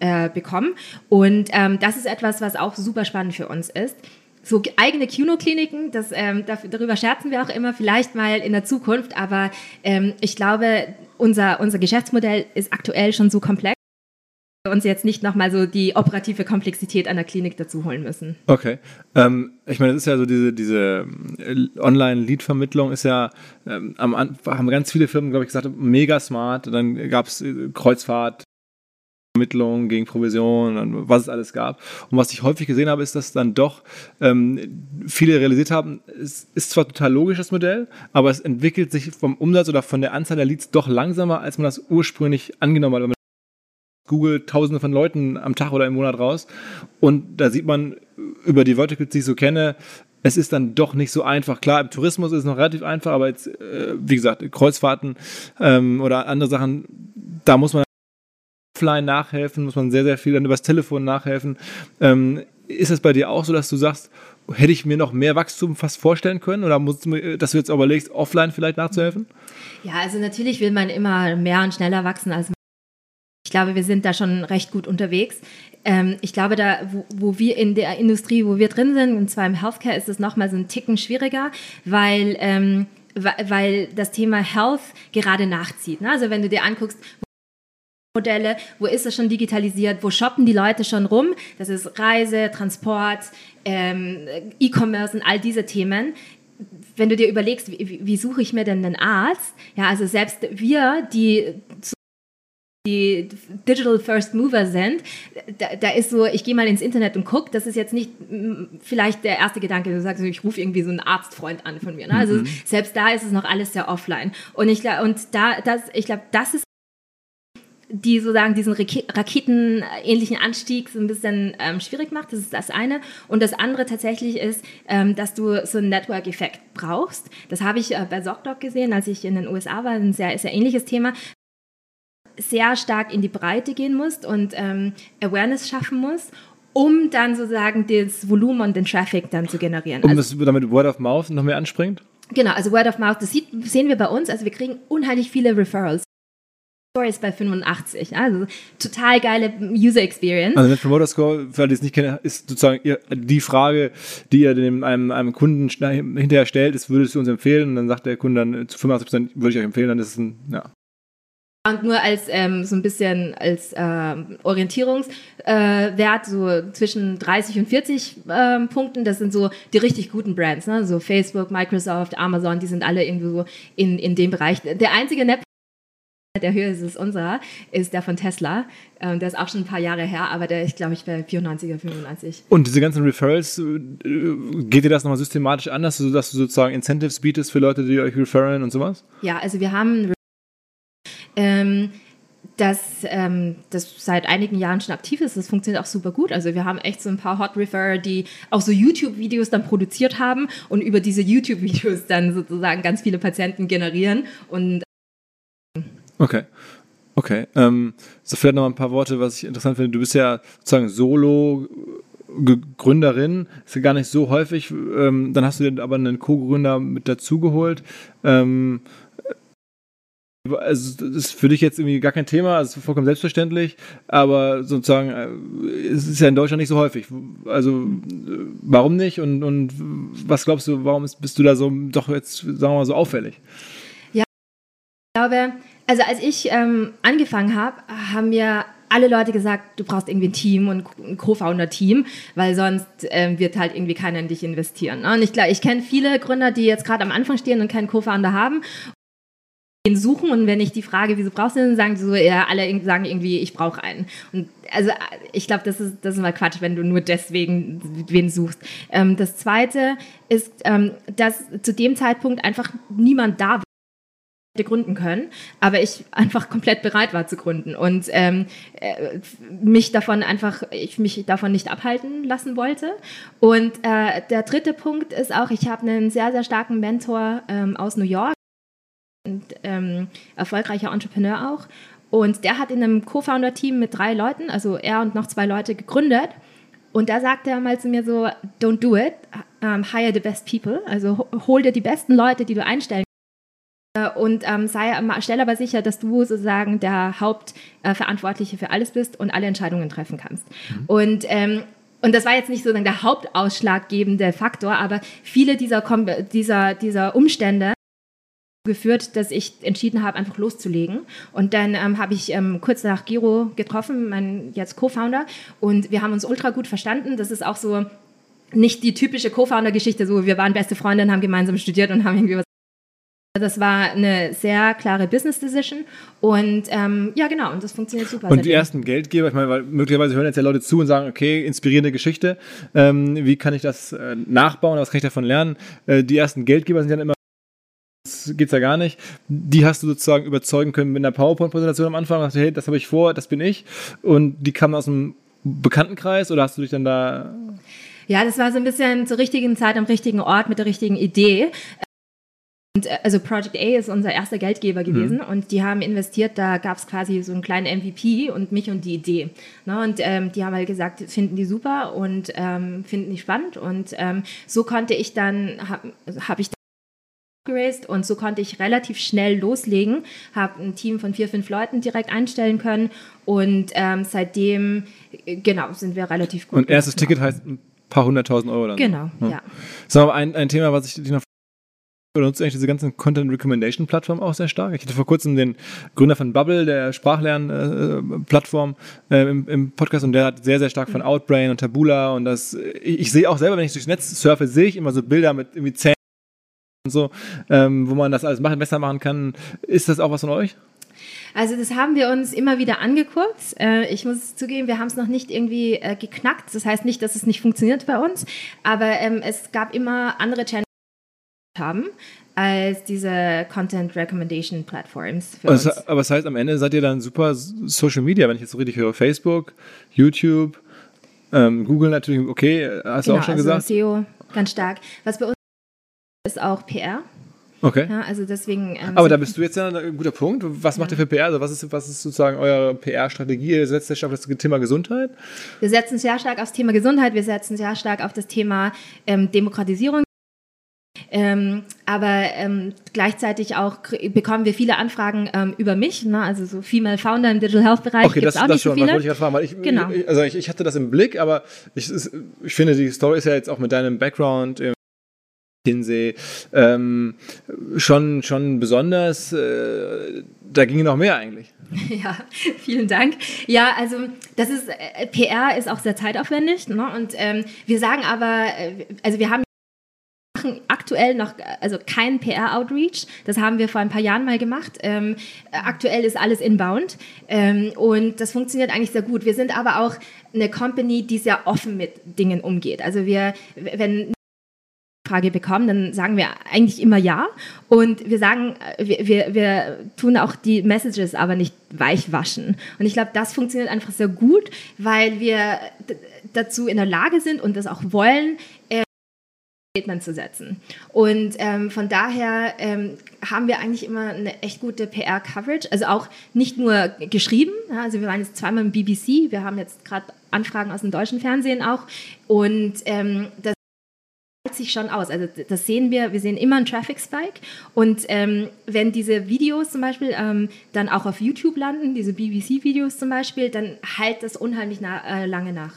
[SPEAKER 2] äh, bekommen. Und ähm, das ist etwas, was auch super spannend für uns ist so eigene Kino-Kliniken, das, ähm, darüber scherzen wir auch immer, vielleicht mal in der Zukunft, aber ähm, ich glaube, unser, unser Geschäftsmodell ist aktuell schon so komplex, uns jetzt nicht nochmal so die operative Komplexität einer Klinik dazu holen müssen.
[SPEAKER 1] Okay. Ähm, ich meine, das ist ja so diese, diese äh, Online-Lead-Vermittlung ist ja, ähm, am Anfang haben ganz viele Firmen, glaube ich, gesagt, mega smart, dann gab es äh, Kreuzfahrt, Vermittlung gegen Provision und was es alles gab. Und was ich häufig gesehen habe, ist, dass dann doch ähm, viele realisiert haben, es ist zwar total logisch das Modell, aber es entwickelt sich vom Umsatz oder von der Anzahl der Leads doch langsamer, als man das ursprünglich angenommen hat. Google tausende von Leuten am Tag oder im Monat raus. Und da sieht man über die Verticals, die ich so kenne, es ist dann doch nicht so einfach. Klar, im Tourismus ist es noch relativ einfach, aber jetzt, äh, wie gesagt, Kreuzfahrten ähm, oder andere Sachen, da muss man offline nachhelfen, muss man sehr, sehr viel dann übers Telefon nachhelfen. Ähm, ist es bei dir auch so, dass du sagst, hätte ich mir noch mehr Wachstum fast vorstellen können oder musst du, dass du jetzt überlegst, offline vielleicht nachzuhelfen?
[SPEAKER 2] Ja, also natürlich will man immer mehr und schneller wachsen als man. Ich glaube, wir sind da schon recht gut unterwegs. Ähm, ich glaube, da, wo, wo, wir in der Industrie, wo wir drin sind, und zwar im Healthcare, ist es nochmal so ein Ticken schwieriger, weil, ähm, weil das Thema Health gerade nachzieht. Ne? Also wenn du dir anguckst, Modelle, wo ist es schon digitalisiert, wo shoppen die Leute schon rum. Das ist Reise, Transport, ähm, E-Commerce und all diese Themen. Wenn du dir überlegst, wie, wie, suche ich mir denn einen Arzt? Ja, also selbst wir, die die Digital First Mover sind, da, da ist so, ich gehe mal ins Internet und gucke, das ist jetzt nicht vielleicht der erste Gedanke, du sagst, ich rufe irgendwie so einen Arztfreund an von mir. Ne? Also mhm. selbst da ist es noch alles sehr offline. Und ich glaube, und da, das, ich glaube, das ist die sozusagen diesen raketenähnlichen Anstieg so ein bisschen ähm, schwierig macht. Das ist das eine. Und das andere tatsächlich ist, ähm, dass du so einen Network-Effekt brauchst. Das habe ich äh, bei ZocDoc gesehen, als ich in den USA war. Ein sehr, sehr ähnliches Thema sehr stark in die Breite gehen musst und ähm, Awareness schaffen musst, um dann sozusagen das Volumen und den Traffic dann zu generieren.
[SPEAKER 1] Um also, das, damit Word of Mouth noch mehr anspringt?
[SPEAKER 2] Genau, also Word of Mouth, das sieht, sehen wir bei uns. Also wir kriegen unheimlich viele Referrals. Stories bei 85. Also total geile User Experience.
[SPEAKER 1] Also Net Promoter Score, für alle, die es nicht kennen, ist sozusagen die Frage, die ihr dem, einem, einem Kunden hinterher stellt, ist, würdest du uns empfehlen? Und dann sagt der Kunde dann zu 85% würde ich euch empfehlen, dann ist es ein, ja.
[SPEAKER 2] Und nur als ähm, so ein bisschen als ähm, Orientierungswert, äh, so zwischen 30 und 40 ähm, Punkten, das sind so die richtig guten Brands, ne? so Facebook, Microsoft, Amazon, die sind alle irgendwie so in, in dem Bereich. Der einzige Net der höchste ist unserer, ist der von Tesla. Ähm, der ist auch schon ein paar Jahre her, aber der ist, glaube ich, bei 94 oder 95.
[SPEAKER 1] Und diese ganzen Referrals, äh, geht dir das nochmal systematisch an, dass du, dass du sozusagen Incentives bietest für Leute, die euch referen und sowas?
[SPEAKER 2] Ja, also wir haben ähm, das, ähm, das seit einigen Jahren schon aktiv ist. Das funktioniert auch super gut. Also wir haben echt so ein paar Hot Referrer, die auch so YouTube-Videos dann produziert haben und über diese YouTube-Videos dann sozusagen ganz viele Patienten generieren und
[SPEAKER 1] Okay. Okay. Ähm, so vielleicht noch ein paar Worte, was ich interessant finde. Du bist ja sozusagen Solo. Gründerin, ist ja gar nicht so häufig. Ähm, dann hast du dir aber einen Co-Gründer mit dazugeholt. Ähm, also das ist für dich jetzt irgendwie gar kein Thema, also vollkommen selbstverständlich, aber sozusagen äh, es ist ja in Deutschland nicht so häufig. Also warum nicht und, und was glaubst du, warum bist du da so doch jetzt, sagen wir mal, so auffällig?
[SPEAKER 2] Ja, ich glaube, also als ich ähm, angefangen habe, haben mir alle Leute gesagt, du brauchst irgendwie ein Team und ein Co-Founder-Team, weil sonst ähm, wird halt irgendwie keiner in dich investieren. Ne? Und ich ich kenne viele Gründer, die jetzt gerade am Anfang stehen und keinen Co-Founder haben ihn suchen und wenn ich die frage, wieso brauchst du den, sagen sie so, ja, alle sagen irgendwie, ich brauche einen. Und also ich glaube, das ist, das ist mal Quatsch, wenn du nur deswegen wen suchst. Ähm, das zweite ist, ähm, dass zu dem Zeitpunkt einfach niemand da war gründen können, aber ich einfach komplett bereit war zu gründen und ähm, äh, mich davon einfach, ich mich davon nicht abhalten lassen wollte. Und äh, der dritte Punkt ist auch, ich habe einen sehr, sehr starken Mentor ähm, aus New York und ähm, erfolgreicher Entrepreneur auch. Und der hat in einem Co-Founder-Team mit drei Leuten, also er und noch zwei Leute, gegründet. Und da sagte er mal zu mir so, don't do it, um, hire the best people. Also hol dir die besten Leute, die du einstellen und ähm, sei, stell aber sicher, dass du sozusagen der Hauptverantwortliche äh, für alles bist und alle Entscheidungen treffen kannst. Mhm. Und ähm, und das war jetzt nicht sozusagen der hauptausschlaggebende Faktor, aber viele dieser, dieser, dieser Umstände geführt, dass ich entschieden habe, einfach loszulegen. Und dann ähm, habe ich ähm, kurz nach Giro getroffen, mein jetzt Co-Founder, und wir haben uns ultra gut verstanden. Das ist auch so nicht die typische Co-Founder-Geschichte, so wir waren beste Freundinnen, haben gemeinsam studiert und haben irgendwie was das war eine sehr klare Business Decision und ähm, ja genau und das funktioniert super.
[SPEAKER 1] Und die ersten Geldgeber, ich meine, weil möglicherweise hören jetzt ja Leute zu und sagen, okay, inspirierende Geschichte, ähm, wie kann ich das äh, nachbauen, was kann ich davon lernen? Äh, die ersten Geldgeber sind dann immer das geht's ja gar nicht. Die hast du sozusagen überzeugen können mit einer PowerPoint-Präsentation am Anfang. Hast du, hey, das habe ich vor, das bin ich. Und die kamen aus dem Bekanntenkreis oder hast du dich dann da
[SPEAKER 2] ja, das war so ein bisschen zur richtigen Zeit am richtigen Ort mit der richtigen Idee. Und äh, also Project A ist unser erster Geldgeber gewesen mhm. und die haben investiert, da gab es quasi so einen kleinen MVP und mich und die Idee. Ne? Und ähm, die haben halt gesagt, finden die super und ähm, finden die spannend. Und ähm, so konnte ich dann, habe hab ich geraced und so konnte ich relativ schnell loslegen, habe ein Team von vier, fünf Leuten direkt einstellen können und ähm, seitdem, äh, genau, sind wir relativ gut.
[SPEAKER 1] Und erstes Ticket heißt ein paar hunderttausend Euro dann?
[SPEAKER 2] Genau, ja. ja.
[SPEAKER 1] So, ein, ein Thema, was ich noch benutzt eigentlich diese ganzen Content Recommendation Plattform auch sehr stark. Ich hatte vor kurzem den Gründer von Bubble, der Sprachlern-Plattform, äh, im, im, Podcast und der hat sehr, sehr stark von Outbrain und Tabula und das, ich, ich sehe auch selber, wenn ich durchs Netz surfe, sehe ich immer so Bilder mit irgendwie Zähnen und so, ähm, wo man das alles machen, besser machen kann. Ist das auch was von euch?
[SPEAKER 2] Also das haben wir uns immer wieder angeguckt. Äh, ich muss zugeben, wir haben es noch nicht irgendwie äh, geknackt. Das heißt nicht, dass es nicht funktioniert bei uns, aber ähm, es gab immer andere Channels haben als diese Content Recommendation Platforms.
[SPEAKER 1] Also. Aber das heißt, am Ende seid ihr dann super Social Media, wenn ich jetzt so richtig höre. Facebook, YouTube, ähm, Google natürlich, okay, hast genau, du auch schon also gesagt.
[SPEAKER 2] SEO, ganz stark. Was bei uns ist auch PR.
[SPEAKER 1] Okay.
[SPEAKER 2] Ja, also deswegen.
[SPEAKER 1] Ähm, aber da bist du jetzt ja ein guter Punkt. Was macht ja. ihr für PR? Also was ist, was ist sozusagen eure PR-Strategie? Ihr setzt stark auf das Thema Gesundheit?
[SPEAKER 2] Wir setzen sehr stark aufs Thema Gesundheit. Wir setzen sehr stark auf das Thema ähm, Demokratisierung ähm, aber ähm, gleichzeitig auch bekommen wir viele Anfragen ähm, über mich, ne? also so Female Founder im Digital Health Bereich.
[SPEAKER 1] Okay, das, auch das nicht schon, so viele. wollte ich gerade fragen, weil ich, genau. ich, also ich, ich hatte das im Blick, aber ich, ich finde, die Story ist ja jetzt auch mit deinem Background im Kinsey ähm, schon, schon besonders. Äh, da ginge noch mehr eigentlich.
[SPEAKER 2] Ja, vielen Dank. Ja, also das ist äh, PR ist auch sehr zeitaufwendig ne? und ähm, wir sagen aber, äh, also wir haben aktuell noch also keinen PR-Outreach. Das haben wir vor ein paar Jahren mal gemacht. Ähm, aktuell ist alles inbound ähm, und das funktioniert eigentlich sehr gut. Wir sind aber auch eine Company, die sehr offen mit Dingen umgeht. Also wir, wenn Frage bekommen, dann sagen wir eigentlich immer ja. Und wir sagen, wir, wir, wir tun auch die Messages aber nicht weich waschen. Und ich glaube, das funktioniert einfach sehr gut, weil wir dazu in der Lage sind und das auch wollen, Statement zu setzen. Und ähm, von daher ähm, haben wir eigentlich immer eine echt gute PR-Coverage, also auch nicht nur geschrieben, ja, also wir waren jetzt zweimal im BBC, wir haben jetzt gerade Anfragen aus dem deutschen Fernsehen auch und ähm, das sich schon aus. Also das sehen wir, wir sehen immer einen Traffic Spike und ähm, wenn diese Videos zum Beispiel ähm, dann auch auf YouTube landen, diese BBC-Videos zum Beispiel, dann halt das unheimlich na äh, lange nach.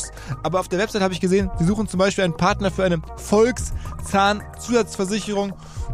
[SPEAKER 4] aber auf der Website habe ich gesehen, sie suchen zum Beispiel einen Partner für eine Volkszahnzusatzversicherung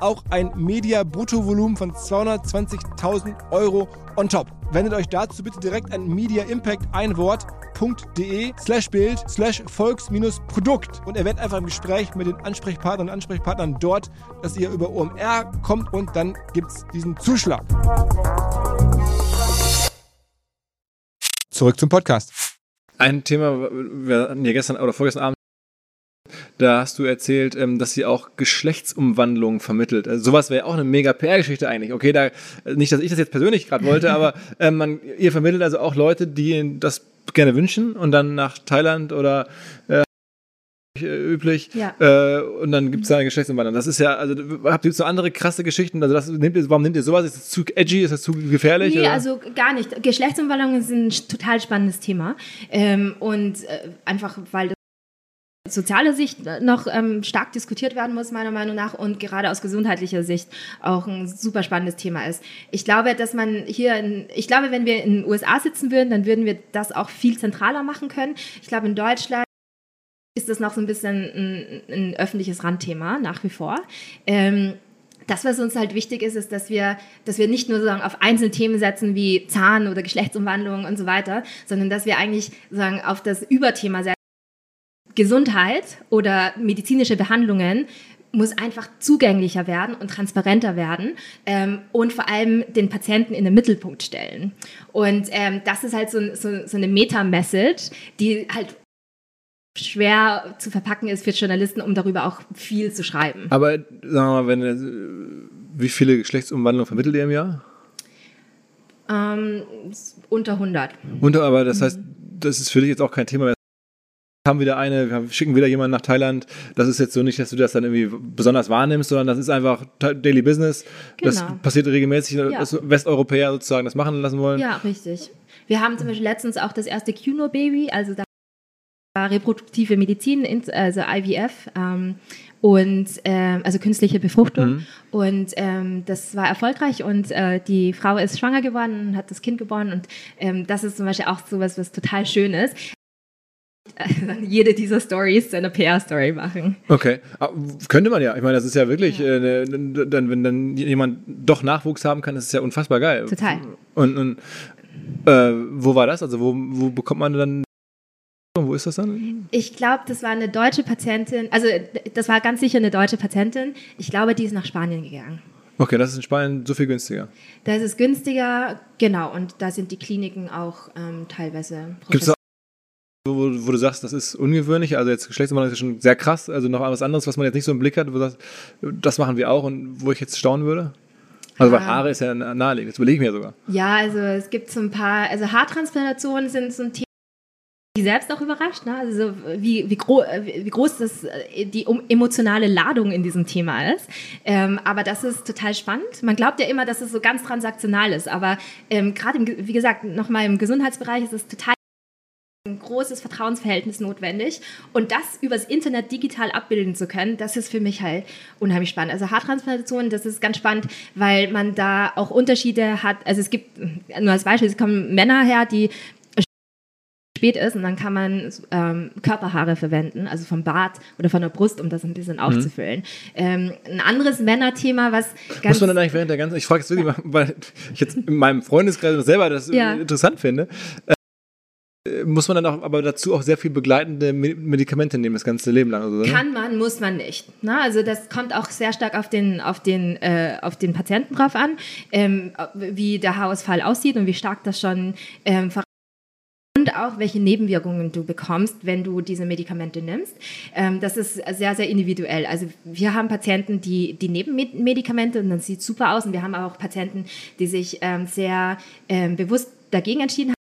[SPEAKER 4] auch ein Media-Bruttovolumen von 220.000 Euro on top. Wendet euch dazu bitte direkt an Media Impact ein Wort.de slash Bild slash Volks Produkt und erwähnt einfach im Gespräch mit den Ansprechpartnern und Ansprechpartnern dort, dass ihr über OMR kommt und dann gibt es diesen Zuschlag. Zurück zum Podcast.
[SPEAKER 1] Ein Thema, wir hatten ja gestern oder vorgestern Abend da hast du erzählt, ähm, dass sie auch Geschlechtsumwandlungen vermittelt. Also sowas wäre auch eine mega PR-Geschichte eigentlich. Okay, da nicht, dass ich das jetzt persönlich gerade wollte, aber ähm, man, ihr vermittelt also auch Leute, die das gerne wünschen und dann nach Thailand oder äh, üblich
[SPEAKER 2] Ja.
[SPEAKER 1] äh, und dann gibt es da eine Geschlechtsumwandlung. Das ist ja, also habt ihr so andere krasse Geschichten? Also das, nehmt ihr, warum nehmt ihr sowas? Ist das zu edgy? Ist das zu gefährlich?
[SPEAKER 2] Nee,
[SPEAKER 1] oder?
[SPEAKER 2] also gar nicht. Geschlechtsumwandlung ist ein total spannendes Thema. Ähm, und äh, einfach, weil das soziale Sicht noch ähm, stark diskutiert werden muss, meiner Meinung nach, und gerade aus gesundheitlicher Sicht auch ein super spannendes Thema ist. Ich glaube, dass man hier, in, ich glaube, wenn wir in den USA sitzen würden, dann würden wir das auch viel zentraler machen können. Ich glaube, in Deutschland ist das noch so ein bisschen ein, ein öffentliches Randthema nach wie vor. Ähm, das, was uns halt wichtig ist, ist, dass wir, dass wir nicht nur sozusagen auf einzelne Themen setzen wie Zahn- oder Geschlechtsumwandlung und so weiter, sondern dass wir eigentlich sozusagen auf das Überthema setzen. Gesundheit oder medizinische Behandlungen muss einfach zugänglicher werden und transparenter werden ähm, und vor allem den Patienten in den Mittelpunkt stellen. Und ähm, das ist halt so, so, so eine Meta-Message, die halt schwer zu verpacken ist für Journalisten, um darüber auch viel zu schreiben.
[SPEAKER 1] Aber sagen wir mal, wenn äh, wie viele Geschlechtsumwandlungen vermittelt ihr im Jahr?
[SPEAKER 2] Ähm, unter 100.
[SPEAKER 1] Und, aber das heißt, das ist für dich jetzt auch kein Thema mehr. Wir haben wieder eine, wir schicken wieder jemanden nach Thailand. Das ist jetzt so nicht, dass du das dann irgendwie besonders wahrnimmst, sondern das ist einfach Daily Business. Das
[SPEAKER 2] Genau.
[SPEAKER 1] passiert regelmäßig,
[SPEAKER 2] Ja.
[SPEAKER 1] dass Westeuropäer sozusagen das machen lassen wollen.
[SPEAKER 2] Ja, richtig. Wir haben zum Beispiel letztens auch das erste Cuno-Baby, also da war reproduktive Medizin, also IVF. Ähm, und ähm, also künstliche Befruchtung
[SPEAKER 1] Mhm.
[SPEAKER 2] und ähm, das war erfolgreich und äh, die Frau ist schwanger geworden und hat das Kind geboren und ähm, das ist zum Beispiel auch sowas, was total schön ist. Jede dieser Stories zu einer PR-Story machen.
[SPEAKER 1] Okay, Aber könnte man ja. Ich meine, das ist ja wirklich, äh, ne- dann, wenn dann jemand doch Nachwuchs haben kann, das ist ja unfassbar geil.
[SPEAKER 2] Total.
[SPEAKER 1] Und, und äh, wo war das? Also wo, wo bekommt man dann? Wo ist das dann?
[SPEAKER 2] Ich glaube, das war eine deutsche Patientin, also das war ganz sicher eine deutsche Patientin. Ich glaube, die ist nach Spanien gegangen.
[SPEAKER 1] Okay, das ist in Spanien so viel günstiger.
[SPEAKER 2] Da ist günstiger, genau, und da sind die Kliniken auch ähm, teilweise
[SPEAKER 1] Gibt es. Wo, wo du sagst, das ist ungewöhnlich? Also jetzt Geschlechtsumwandlung ist ja schon sehr krass. Also noch was anderes, was man jetzt nicht so im Blick hat, wo du sagst, das machen wir auch und wo ich jetzt staunen würde? Also
[SPEAKER 2] Ähm.
[SPEAKER 1] Haare ist ja naheliegend. Das überlege ich mir sogar.
[SPEAKER 2] Ja, also es gibt so ein paar, also Haartransplantationen sind so ein Thema, die selbst auch überrascht, ne? also so wie, wie, gro wie groß das, äh, die emotionale Ladung in diesem Thema ist. Ähm, aber das ist total spannend. Man glaubt ja immer, dass es so ganz transaktional ist, aber ähm, gerade, wie gesagt, nochmal im Gesundheitsbereich ist es total ein großes Vertrauensverhältnis notwendig und das übers Internet digital abbilden zu können, das ist für mich halt unheimlich spannend. Also Haartransplantation, das ist ganz spannend, weil man da auch Unterschiede hat. Also es gibt, nur als Beispiel, es kommen Männer her, die spät ist und dann kann man ähm, Körperhaare verwenden, also vom Bart oder von der Brust, um das ein bisschen aufzufüllen. Ähm, ein anderes Männerthema, was ganz
[SPEAKER 1] Mhm. Muss man dann eigentlich während der ganzen, ich frage jetzt wirklich mal, weil ich jetzt in meinem Freundeskreis selber das
[SPEAKER 2] Ja.
[SPEAKER 1] interessant finde, äh, muss man dann auch, aber dazu auch sehr viel begleitende Me- Medikamente nehmen, das ganze Leben lang. Also, ne?
[SPEAKER 2] Kann man, muss man nicht. Na, also das kommt auch sehr stark auf den, auf den, äh, auf den Patienten drauf an, ähm, wie der Haarausfall aussieht und wie stark das schon ähm, und auch welche Nebenwirkungen du bekommst, wenn du diese Medikamente nimmst. Ähm, das ist sehr, sehr individuell. Also wir haben Patienten, die, die nehmen Med- Medikamente und dann sieht super aus und wir haben auch Patienten, die sich ähm, sehr ähm, bewusst dagegen entschieden haben.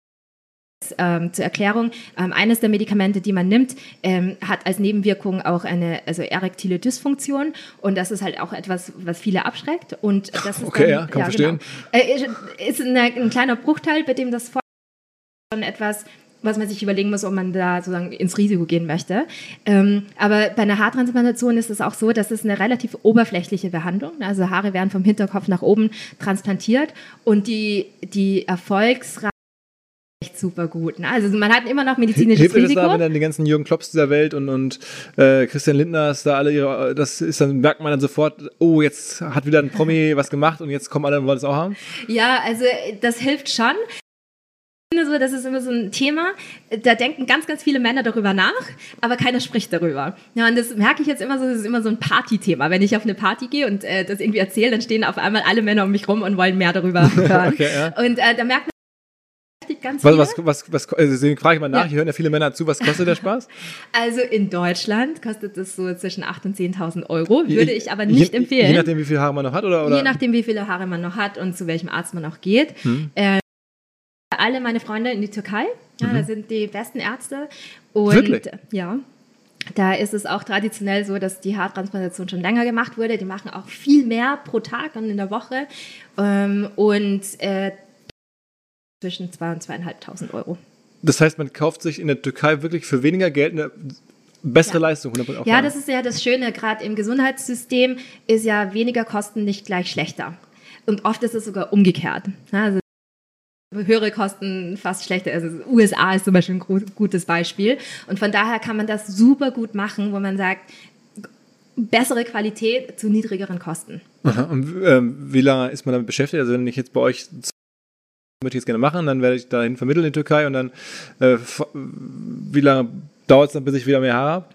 [SPEAKER 2] Ähm, zur Erklärung, ähm, eines der Medikamente, die man nimmt, ähm, hat als Nebenwirkung auch eine also erektile Dysfunktion und das ist halt auch etwas, was viele abschreckt und das ist
[SPEAKER 1] Okay,
[SPEAKER 2] dann,
[SPEAKER 1] ja, kann man verstehen.
[SPEAKER 2] Genau. Äh, ist- eine, ein kleiner Bruchteil, bei dem das schon etwas was man sich überlegen muss, ob man da sozusagen ins Risiko gehen möchte. Ähm, aber bei einer Haartransplantation ist es auch so, dass es eine relativ oberflächliche Behandlung, also Haare werden vom Hinterkopf nach oben transplantiert und die, die Erfolgsrate super gut. Ne? Also man hat immer noch medizinisches
[SPEAKER 1] Hilft euch das
[SPEAKER 2] Risiko.
[SPEAKER 1] da, wenn dann die ganzen Jürgen Klopps dieser Welt und, und äh, Christian Lindners da alle ihre, das ist dann, merkt man dann sofort, oh, jetzt hat wieder ein Promi was gemacht und jetzt kommen alle und wollen es auch haben?
[SPEAKER 2] Ja, also das hilft schon. Ich finde so, das ist immer so ein Thema, da denken ganz, ganz viele Männer darüber nach, aber keiner spricht darüber. Ja, und das merke ich jetzt immer so, das ist immer so ein Partythema. Wenn ich auf eine Party gehe und äh, das irgendwie erzähle, dann stehen auf einmal alle Männer um mich rum und wollen mehr darüber hören.
[SPEAKER 1] Okay, ja.
[SPEAKER 2] Und äh, da merkt man ganz
[SPEAKER 1] Was, was, was, was, also deswegen frage ich mal nach,
[SPEAKER 2] Ja.
[SPEAKER 1] hier hören ja viele Männer zu, was kostet der Spaß?
[SPEAKER 2] Also in Deutschland kostet es so zwischen 8.000 und 10.000 Euro, würde ich aber nicht
[SPEAKER 1] je,
[SPEAKER 2] empfehlen.
[SPEAKER 1] Je nachdem, wie viele Haare man noch hat, oder? oder?
[SPEAKER 2] Je nachdem, wie viele Haare man noch hat und zu welchem Arzt man auch geht.
[SPEAKER 1] Hm.
[SPEAKER 2] Äh, alle meine Freunde in die Türkei, ja, da sind die besten Ärzte. Und
[SPEAKER 1] Mhm. Wirklich?
[SPEAKER 2] ja, da ist es auch traditionell so, dass die Haartransplantation schon länger gemacht wurde. Die machen auch viel mehr pro Tag und in der Woche. Ähm, und äh, zwischen 2.000 und 2.500 Euro.
[SPEAKER 1] Das heißt, man kauft sich in der Türkei wirklich für weniger Geld eine bessere
[SPEAKER 2] Ja.
[SPEAKER 1] Leistung. 100% auf
[SPEAKER 2] Ja, das ist ja das Schöne, gerade im Gesundheitssystem ist ja weniger Kosten nicht gleich schlechter. Und oft ist es sogar umgekehrt. Also höhere Kosten fast schlechter. Also USA ist zum Beispiel ein gutes Beispiel. Und von daher kann man das super gut machen, wo man sagt, bessere Qualität zu niedrigeren Kosten.
[SPEAKER 1] Aha. Und ähm, wie lange ist man damit beschäftigt? Also wenn ich jetzt bei euch möchte ich jetzt gerne machen, dann werde ich dahin vermitteln in die Türkei und dann äh, wie lange dauert es dann, bis ich wieder mehr Haare habe?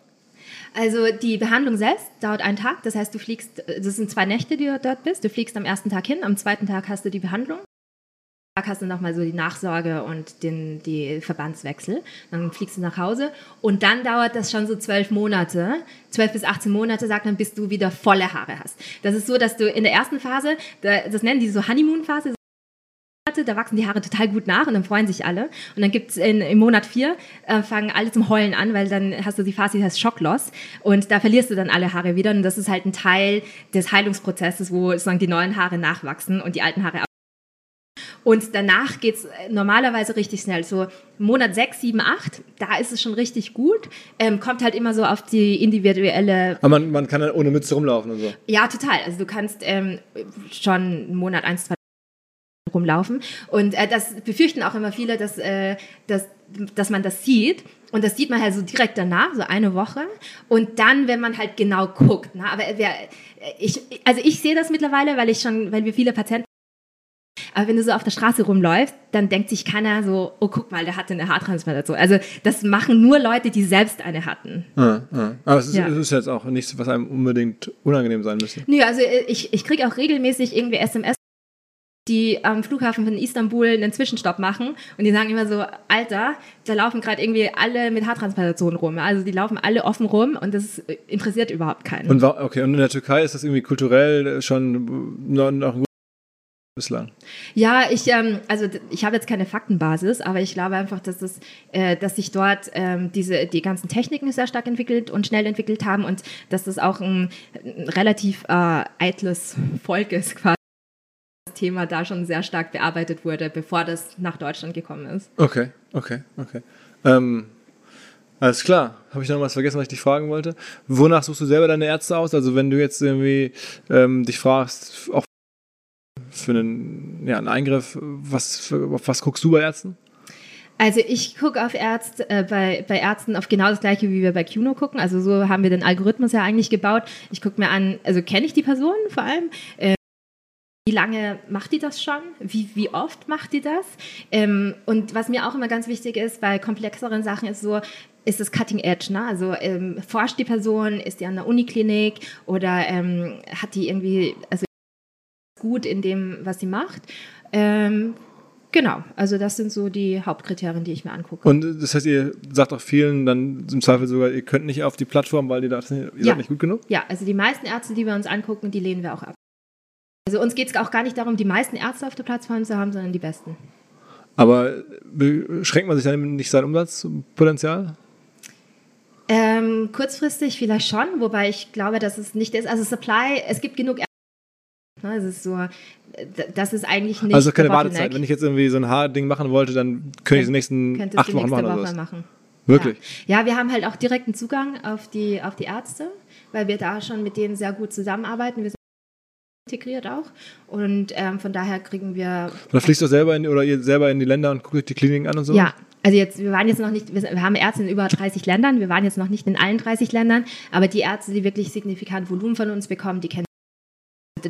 [SPEAKER 2] Also die Behandlung selbst dauert einen Tag. Das heißt, du fliegst, das sind zwei Nächte, die du dort bist. Du fliegst am ersten Tag hin, am zweiten Tag hast du die Behandlung. Am Tag hast du nochmal so die Nachsorge und den, die Verbandswechsel. Dann fliegst du nach Hause und dann dauert das schon so zwölf Monate, zwölf bis 18 Monate, sagt man, bis du wieder volle Haare hast. Das ist so, dass du in der ersten Phase, da- das nennen die so Honeymoon-Phase, da wachsen die Haare total gut nach und dann freuen sich alle. Und dann gibt's in, im Monat vier, äh, fangen alle zum Heulen an, weil dann hast du die Phase, die heißt Schockloss. Und da verlierst du dann alle Haare wieder. Und das ist halt ein Teil des Heilungsprozesses, wo sozusagen die neuen Haare nachwachsen und die alten Haare ab. Und danach geht's äh, normalerweise richtig schnell. So Monat sechs, sieben, acht, da ist es schon richtig gut. Ähm, kommt halt immer so auf die individuelle
[SPEAKER 1] Aber man, man kann dann ohne Mütze rumlaufen und so.
[SPEAKER 2] ja, total. Also du kannst ähm, schon Monat, eins, zwei rumlaufen. Und äh, das befürchten auch immer viele, dass, äh, dass, dass man das sieht. Und das sieht man halt so direkt danach, so eine Woche. Und dann, wenn man halt genau guckt. Ne? Aber wer, ich, also ich sehe das mittlerweile, weil ich schon, weil wir viele Patienten aber wenn du so auf der Straße rumläufst, dann denkt sich keiner so, oh guck mal, der hatte eine Haartransplantation. Also das machen nur Leute, die selbst eine hatten.
[SPEAKER 1] Ah, ah. Aber es ist,
[SPEAKER 2] Ja.
[SPEAKER 1] es ist jetzt auch nichts, was einem unbedingt unangenehm sein müsste.
[SPEAKER 2] Nö, also äh, ich, ich kriege auch regelmäßig irgendwie SMS, die am Flughafen von Istanbul einen Zwischenstopp machen und die sagen immer so, Alter, da laufen gerade irgendwie alle mit Haartransplantationen rum. Also die laufen alle offen rum und das interessiert überhaupt keinen.
[SPEAKER 1] Und okay, und in der Türkei ist das irgendwie kulturell schon noch, gut bislang.
[SPEAKER 2] Ja, ich, ähm, also ich habe jetzt keine Faktenbasis, aber ich glaube einfach, dass es, äh, dass sich dort ähm, diese die ganzen Techniken sehr stark entwickelt und schnell entwickelt haben und dass das auch ein, ein relativ äh, eitles Volk ist quasi. Thema da schon sehr stark bearbeitet wurde, bevor das nach Deutschland gekommen ist.
[SPEAKER 1] Okay, okay, okay. Ähm, alles klar. Habe ich noch was vergessen, was ich dich fragen wollte? Wonach suchst du selber deine Ärzte aus? Also wenn du jetzt irgendwie ähm, dich fragst, auch für einen, ja, einen Eingriff, was, für, auf was guckst du bei Ärzten?
[SPEAKER 2] Also ich gucke auf Ärzte, äh, bei, bei Ärzten auf genau das gleiche, wie wir bei Cuno gucken. Also so haben wir den Algorithmus ja eigentlich gebaut. Ich gucke mir an, also kenne ich die Person vor allem. Äh, wie lange macht die das schon? Wie, wie oft macht die das? Ähm, und was mir auch immer ganz wichtig ist, bei komplexeren Sachen ist so, ist es Cutting Edge, ne? Also ähm, forscht die Person, ist die an der Uniklinik oder ähm, hat die irgendwie, also gut in dem, was sie macht? Ähm, genau, also das sind so die Hauptkriterien, die ich mir angucke.
[SPEAKER 1] Und das heißt, ihr sagt auch vielen dann im Zweifel sogar, ihr könnt nicht auf die Plattform, weil ihr, da, ihr
[SPEAKER 2] Ja.
[SPEAKER 1] seid nicht gut genug?
[SPEAKER 2] Ja, also die meisten Ärzte, die wir uns angucken, die lehnen wir auch ab. Also uns geht es auch gar nicht darum, die meisten Ärzte auf der Plattform zu haben, sondern die besten.
[SPEAKER 1] Aber beschränkt man sich dann nicht sein Umsatzpotenzial?
[SPEAKER 2] Ähm, kurzfristig vielleicht schon, wobei ich glaube, dass es nicht ist. Also Supply, es gibt genug Ärzte, Ne, Es ist so, das ist eigentlich nicht
[SPEAKER 1] Also keine. Wartezeit. Wenn ich jetzt irgendwie so ein Haarding machen wollte, dann könnte ich den nächsten acht Wochen
[SPEAKER 2] nächste
[SPEAKER 1] machen oder
[SPEAKER 2] Woche
[SPEAKER 1] so.
[SPEAKER 2] machen.
[SPEAKER 1] Wirklich?
[SPEAKER 2] Ja. ja, wir haben halt auch direkten Zugang auf die, auf die Ärzte, weil wir da schon mit denen sehr gut zusammenarbeiten. Wir sind integriert auch und ähm, von daher kriegen wir
[SPEAKER 1] Oder fliegst du selber in, oder ihr selber in die Länder und guckt euch die Kliniken an und so?
[SPEAKER 2] Ja, also jetzt, wir waren jetzt noch nicht, wir, haben Ärzte in über 30 Ländern, wir waren jetzt noch nicht in allen 30 Ländern, aber die Ärzte, die wirklich signifikant Volumen von uns bekommen, die kennen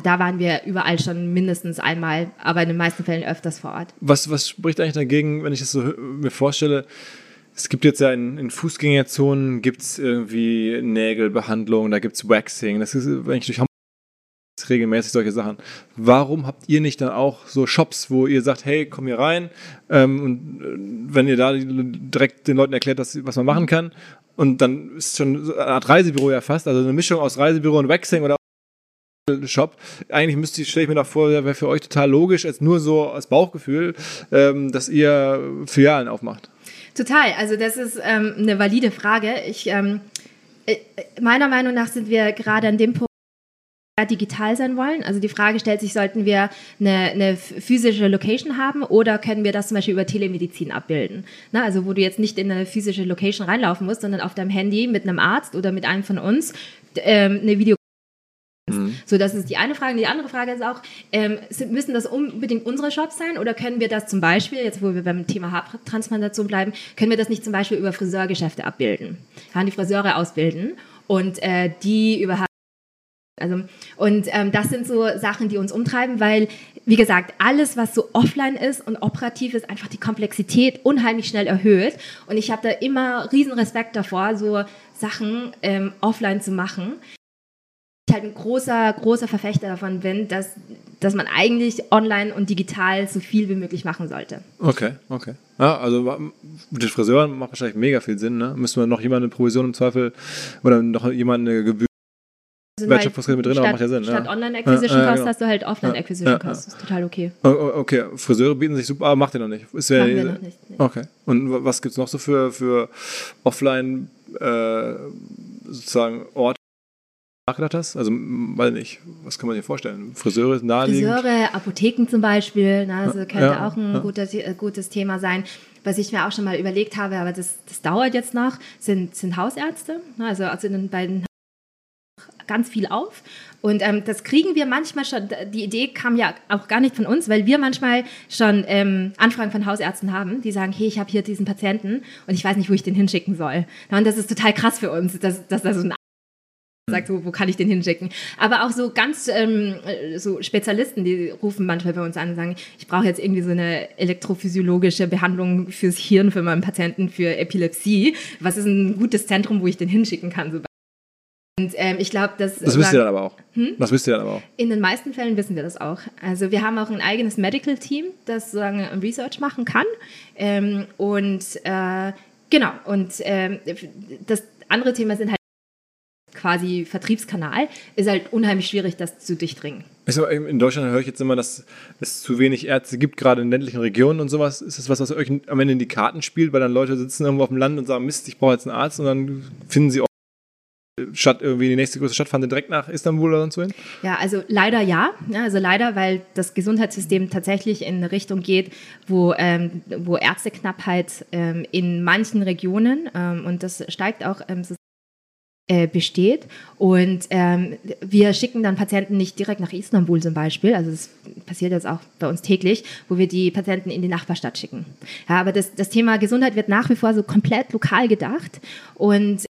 [SPEAKER 2] da waren wir überall schon mindestens einmal, aber in den meisten Fällen öfters vor Ort.
[SPEAKER 1] Was, was spricht eigentlich dagegen, wenn ich das so mir vorstelle? Es gibt jetzt ja in, in Fußgängerzonen gibt's irgendwie Nägelbehandlung, da gibt's Waxing. Das ist, wenn ich durch Hamburg regelmäßig solche Sachen. Warum habt ihr nicht dann auch so Shops, wo ihr sagt, hey, komm hier rein ähm, und äh, wenn ihr da direkt den Leuten erklärt, dass, was man machen kann und dann ist schon eine Art Reisebüro ja fast, also eine Mischung aus Reisebüro und Waxing oder Shop. Eigentlich müsste ich, stelle ich mir doch vor, wäre für euch total logisch, als nur so als Bauchgefühl, ähm, dass ihr Filialen aufmacht.
[SPEAKER 2] Total, also das ist ähm, eine valide Frage. Ich, ähm, äh, meiner Meinung nach sind wir gerade an dem Punkt, digital sein wollen. Also die Frage stellt sich, sollten wir eine, eine physische Location haben oder können wir das zum Beispiel über Telemedizin abbilden? Na, also wo du jetzt nicht in eine physische Location reinlaufen musst, sondern auf deinem Handy mit einem Arzt oder mit einem von uns ähm, eine Video so, das ist die eine Frage. Die andere Frage ist auch, ähm, müssen das unbedingt unsere Shops sein oder können wir das zum Beispiel, jetzt wo wir beim Thema Haartransplantation bleiben, können wir das nicht zum Beispiel über Friseurgeschäfte abbilden? Ja, die Friseure ausbilden und äh, die über also, und ähm, das sind so Sachen, die uns umtreiben, weil, wie gesagt, alles, was so offline ist und operativ ist, einfach die Komplexität unheimlich schnell erhöht. Und ich habe da immer riesen Respekt davor, so Sachen ähm, offline zu machen ich halt ein großer, großer Verfechter davon bin, dass, dass man eigentlich online und digital so viel wie möglich machen sollte.
[SPEAKER 1] Okay, okay. Ja, also mit den Friseuren macht wahrscheinlich mega viel Sinn, ne? Müssen wir noch jemand eine Provision im Zweifel oder noch jemand eine Gebühr.
[SPEAKER 2] Also
[SPEAKER 1] Wertschöpfungsregel mit drin, aber
[SPEAKER 2] statt,
[SPEAKER 1] macht ja Sinn,
[SPEAKER 2] Statt
[SPEAKER 1] ja.
[SPEAKER 2] Online-Acquisition
[SPEAKER 1] Ja, ja, genau.
[SPEAKER 2] hast du halt Offline-Acquisition
[SPEAKER 1] Ja, ja,
[SPEAKER 2] Cost. Das ist total okay.
[SPEAKER 1] Oh, oh, okay, Friseure bieten sich super, aber macht ihr noch nicht. Ist ja-
[SPEAKER 2] Machen wir noch nicht, nee.
[SPEAKER 1] Okay. Und wa- was gibt's noch so für, für Offline äh, sozusagen Orte, nachgedacht hast? Also, weiß nicht, was kann man sich vorstellen? Friseure naheliegend.
[SPEAKER 2] Friseure, Apotheken zum Beispiel, na, also könnte
[SPEAKER 1] Ja,
[SPEAKER 2] auch ein
[SPEAKER 1] ja.
[SPEAKER 2] guter, äh, gutes Thema sein. Was ich mir auch schon mal überlegt habe, aber das, das dauert jetzt noch, sind, sind Hausärzte. Na, Also, also in den beiden ganz viel auf. Und ähm, das kriegen wir manchmal schon, die Idee kam ja auch gar nicht von uns, weil wir manchmal schon ähm, Anfragen von Hausärzten haben, die sagen, hey, ich habe hier diesen Patienten und ich weiß nicht, wo ich den hinschicken soll. Und das ist total krass für uns, dass, dass da so ein sagt, wo, wo kann ich den hinschicken? Aber auch so ganz ähm, äh, so Spezialisten, die rufen manchmal bei uns an und sagen, ich brauche jetzt irgendwie so eine elektrophysiologische Behandlung fürs Hirn für meinen Patienten für Epilepsie. Was ist ein gutes Zentrum, wo ich den hinschicken kann? So. Und ähm, ich glaube, dass
[SPEAKER 1] Das wisst ihr dann aber auch. Das wisst ihr dann aber auch.
[SPEAKER 2] in den meisten Fällen wissen wir das auch. Also wir haben auch ein eigenes Medical Team, das sozusagen Research machen kann. Ähm, und äh, genau, und ähm, das andere Thema sind halt quasi Vertriebskanal, ist halt unheimlich schwierig, das zu durchdringen.
[SPEAKER 1] In Deutschland höre ich jetzt immer, dass es zu wenig Ärzte gibt, gerade in ländlichen Regionen und sowas. Ist das was, was euch am Ende in die Karten spielt, weil dann Leute sitzen irgendwo auf dem Land und sagen, Mist, ich brauche jetzt einen Arzt und dann finden sie statt irgendwie die nächste größere Stadt, sie direkt nach Istanbul oder sonst wohin?
[SPEAKER 2] Ja, also leider ja. Also leider, weil das Gesundheitssystem tatsächlich in eine Richtung geht, wo, ähm, wo Ärzteknappheit ähm, in manchen Regionen, ähm, und das steigt auch ähm, so äh, besteht. Und ähm, wir schicken dann Patienten nicht direkt nach Istanbul zum Beispiel, also das passiert jetzt auch bei uns täglich, wo wir die Patienten in die Nachbarstadt schicken. Ja, aber das, das Thema Gesundheit wird nach wie vor so komplett lokal gedacht und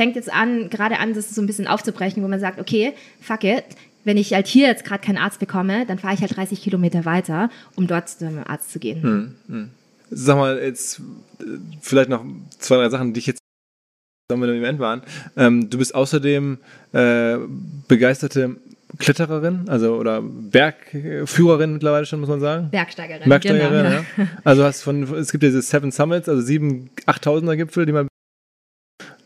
[SPEAKER 2] fängt jetzt an, gerade an, das so ein bisschen aufzubrechen, wo man sagt, okay, fuck it, wenn ich halt hier jetzt gerade keinen Arzt bekomme, dann fahre ich halt 30 Kilometer weiter, um dort zu einem Arzt zu gehen.
[SPEAKER 1] Sag mal, jetzt äh, vielleicht noch zwei, drei Sachen, die ich jetzt sagen wir im Event waren. Ähm, du bist außerdem äh, begeisterte Klettererin, also oder Bergführerin mittlerweile schon, muss man sagen.
[SPEAKER 2] Bergsteigerin.
[SPEAKER 1] Bergsteigerin,
[SPEAKER 2] genau,
[SPEAKER 1] ja. Also hast von, es gibt diese Seven Summits, also sieben 8000er Gipfel, die man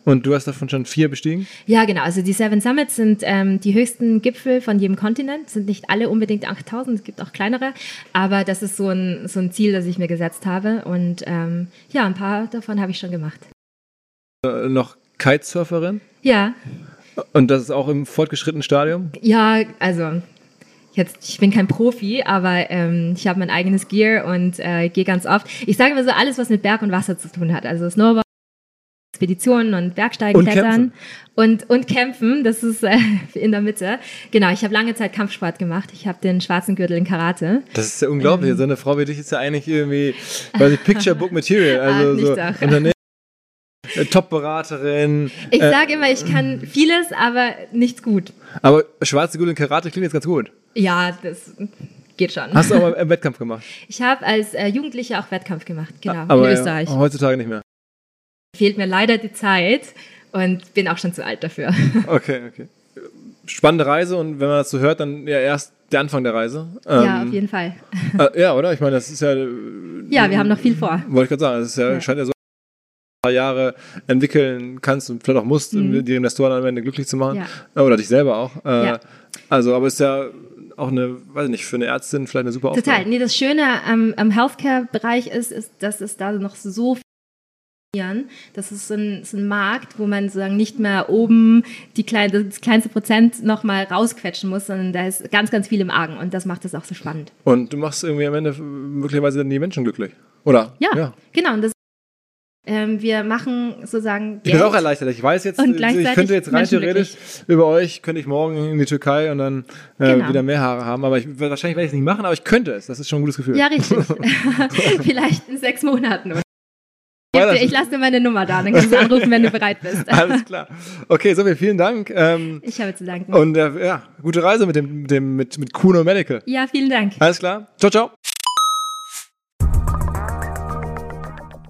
[SPEAKER 1] und du hast davon schon vier bestiegen?
[SPEAKER 2] Ja, genau. Also die Seven Summits sind ähm, die höchsten Gipfel von jedem Kontinent. Sind nicht alle unbedingt 8000, es gibt auch kleinere. Aber das ist so ein, so ein Ziel, das ich mir gesetzt habe. Und ähm, ja, ein paar davon habe ich schon gemacht.
[SPEAKER 1] Äh, noch Kitesurferin
[SPEAKER 2] Ja,
[SPEAKER 1] und das ist auch im fortgeschrittenen Stadium.
[SPEAKER 2] ja, also jetzt, ich bin kein Profi, aber ähm, ich habe mein eigenes Gear und äh, gehe ganz oft. Ich sage immer so alles, was mit Berg und Wasser zu tun hat. Also Snowboard, Expeditionen und Bergsteigen,
[SPEAKER 5] Und
[SPEAKER 2] Klettern
[SPEAKER 5] kämpfen.
[SPEAKER 2] und und kämpfen. Das ist äh, in der Mitte. Genau. Ich habe lange Zeit Kampfsport gemacht. Ich habe den schwarzen Gürtel in Karate.
[SPEAKER 5] Das ist ja unglaublich.
[SPEAKER 2] Ähm.
[SPEAKER 5] so eine Frau wie dich ist ja eigentlich irgendwie, weiß ich, Picture Book Material. Also
[SPEAKER 2] Ah,
[SPEAKER 5] so. Unternehmen, äh, Top-Beraterin.
[SPEAKER 2] Ich
[SPEAKER 5] äh,
[SPEAKER 2] sage immer, ich kann vieles, aber nichts gut.
[SPEAKER 5] aber schwarze Gürtel in Karate klingt jetzt ganz gut.
[SPEAKER 2] Ja, das geht schon.
[SPEAKER 5] Hast du aber einen Wettkampf gemacht?
[SPEAKER 2] Ich habe als äh, Jugendliche auch Wettkampf gemacht, genau,
[SPEAKER 5] aber
[SPEAKER 2] in Österreich.
[SPEAKER 5] Ja, heutzutage nicht mehr.
[SPEAKER 2] Fehlt mir leider die Zeit und bin auch schon zu alt dafür.
[SPEAKER 5] Okay, okay. Spannende Reise und wenn man das so hört, dann ja erst der Anfang der Reise.
[SPEAKER 2] ja,
[SPEAKER 5] Ähm,
[SPEAKER 2] auf jeden Fall.
[SPEAKER 5] Äh, ja, oder? Ich meine, das ist ja,
[SPEAKER 2] Ja, wir haben noch viel vor.
[SPEAKER 5] wollte ich gerade sagen, ist ja,
[SPEAKER 2] Ja.
[SPEAKER 5] scheint ja so ein paar Jahre entwickeln kannst und vielleicht auch musst, um die Investoren am Ende glücklich zu machen.
[SPEAKER 2] Mhm. Ja.
[SPEAKER 5] Oder dich selber auch. Äh,
[SPEAKER 2] Ja.
[SPEAKER 5] Also, aber ist ja auch eine, weiß ich nicht, für eine Ärztin vielleicht eine super Aufgabe.
[SPEAKER 2] Total. Nee, das Schöne am, am Healthcare-Bereich ist, ist, dass es da noch so viel das ist ein, so ein Markt, wo man sozusagen nicht mehr oben die kleine, das kleinste Prozent nochmal rausquetschen muss, sondern da ist ganz, ganz viel im Argen und das macht es auch so spannend.
[SPEAKER 5] Und du machst irgendwie am Ende möglicherweise dann die Menschen glücklich. Oder?
[SPEAKER 2] Ja, genau. Und das, ähm, wir machen sozusagen
[SPEAKER 5] Ich bin auch erleichtert. Ich weiß jetzt,
[SPEAKER 2] Und
[SPEAKER 5] ich könnte jetzt rein theoretisch über euch, könnte ich morgen in die Türkei und dann äh,
[SPEAKER 2] Genau.
[SPEAKER 5] wieder mehr Haare haben. Aber ich, wahrscheinlich werde ich es nicht machen, aber ich könnte es. Das ist schon ein gutes Gefühl.
[SPEAKER 2] Ja, richtig. Vielleicht in sechs Monaten. Oder?
[SPEAKER 5] Das-
[SPEAKER 2] Ich lasse dir meine Nummer da, dann kannst du anrufen, wenn du bereit bist.
[SPEAKER 5] Alles klar. Okay, so viel, vielen Dank. Ähm,
[SPEAKER 2] Ich habe zu danken.
[SPEAKER 5] und äh, ja, gute Reise mit dem, mit dem mit, mit Kuno Medical.
[SPEAKER 2] Ja, vielen Dank.
[SPEAKER 5] Alles klar. Ciao, ciao.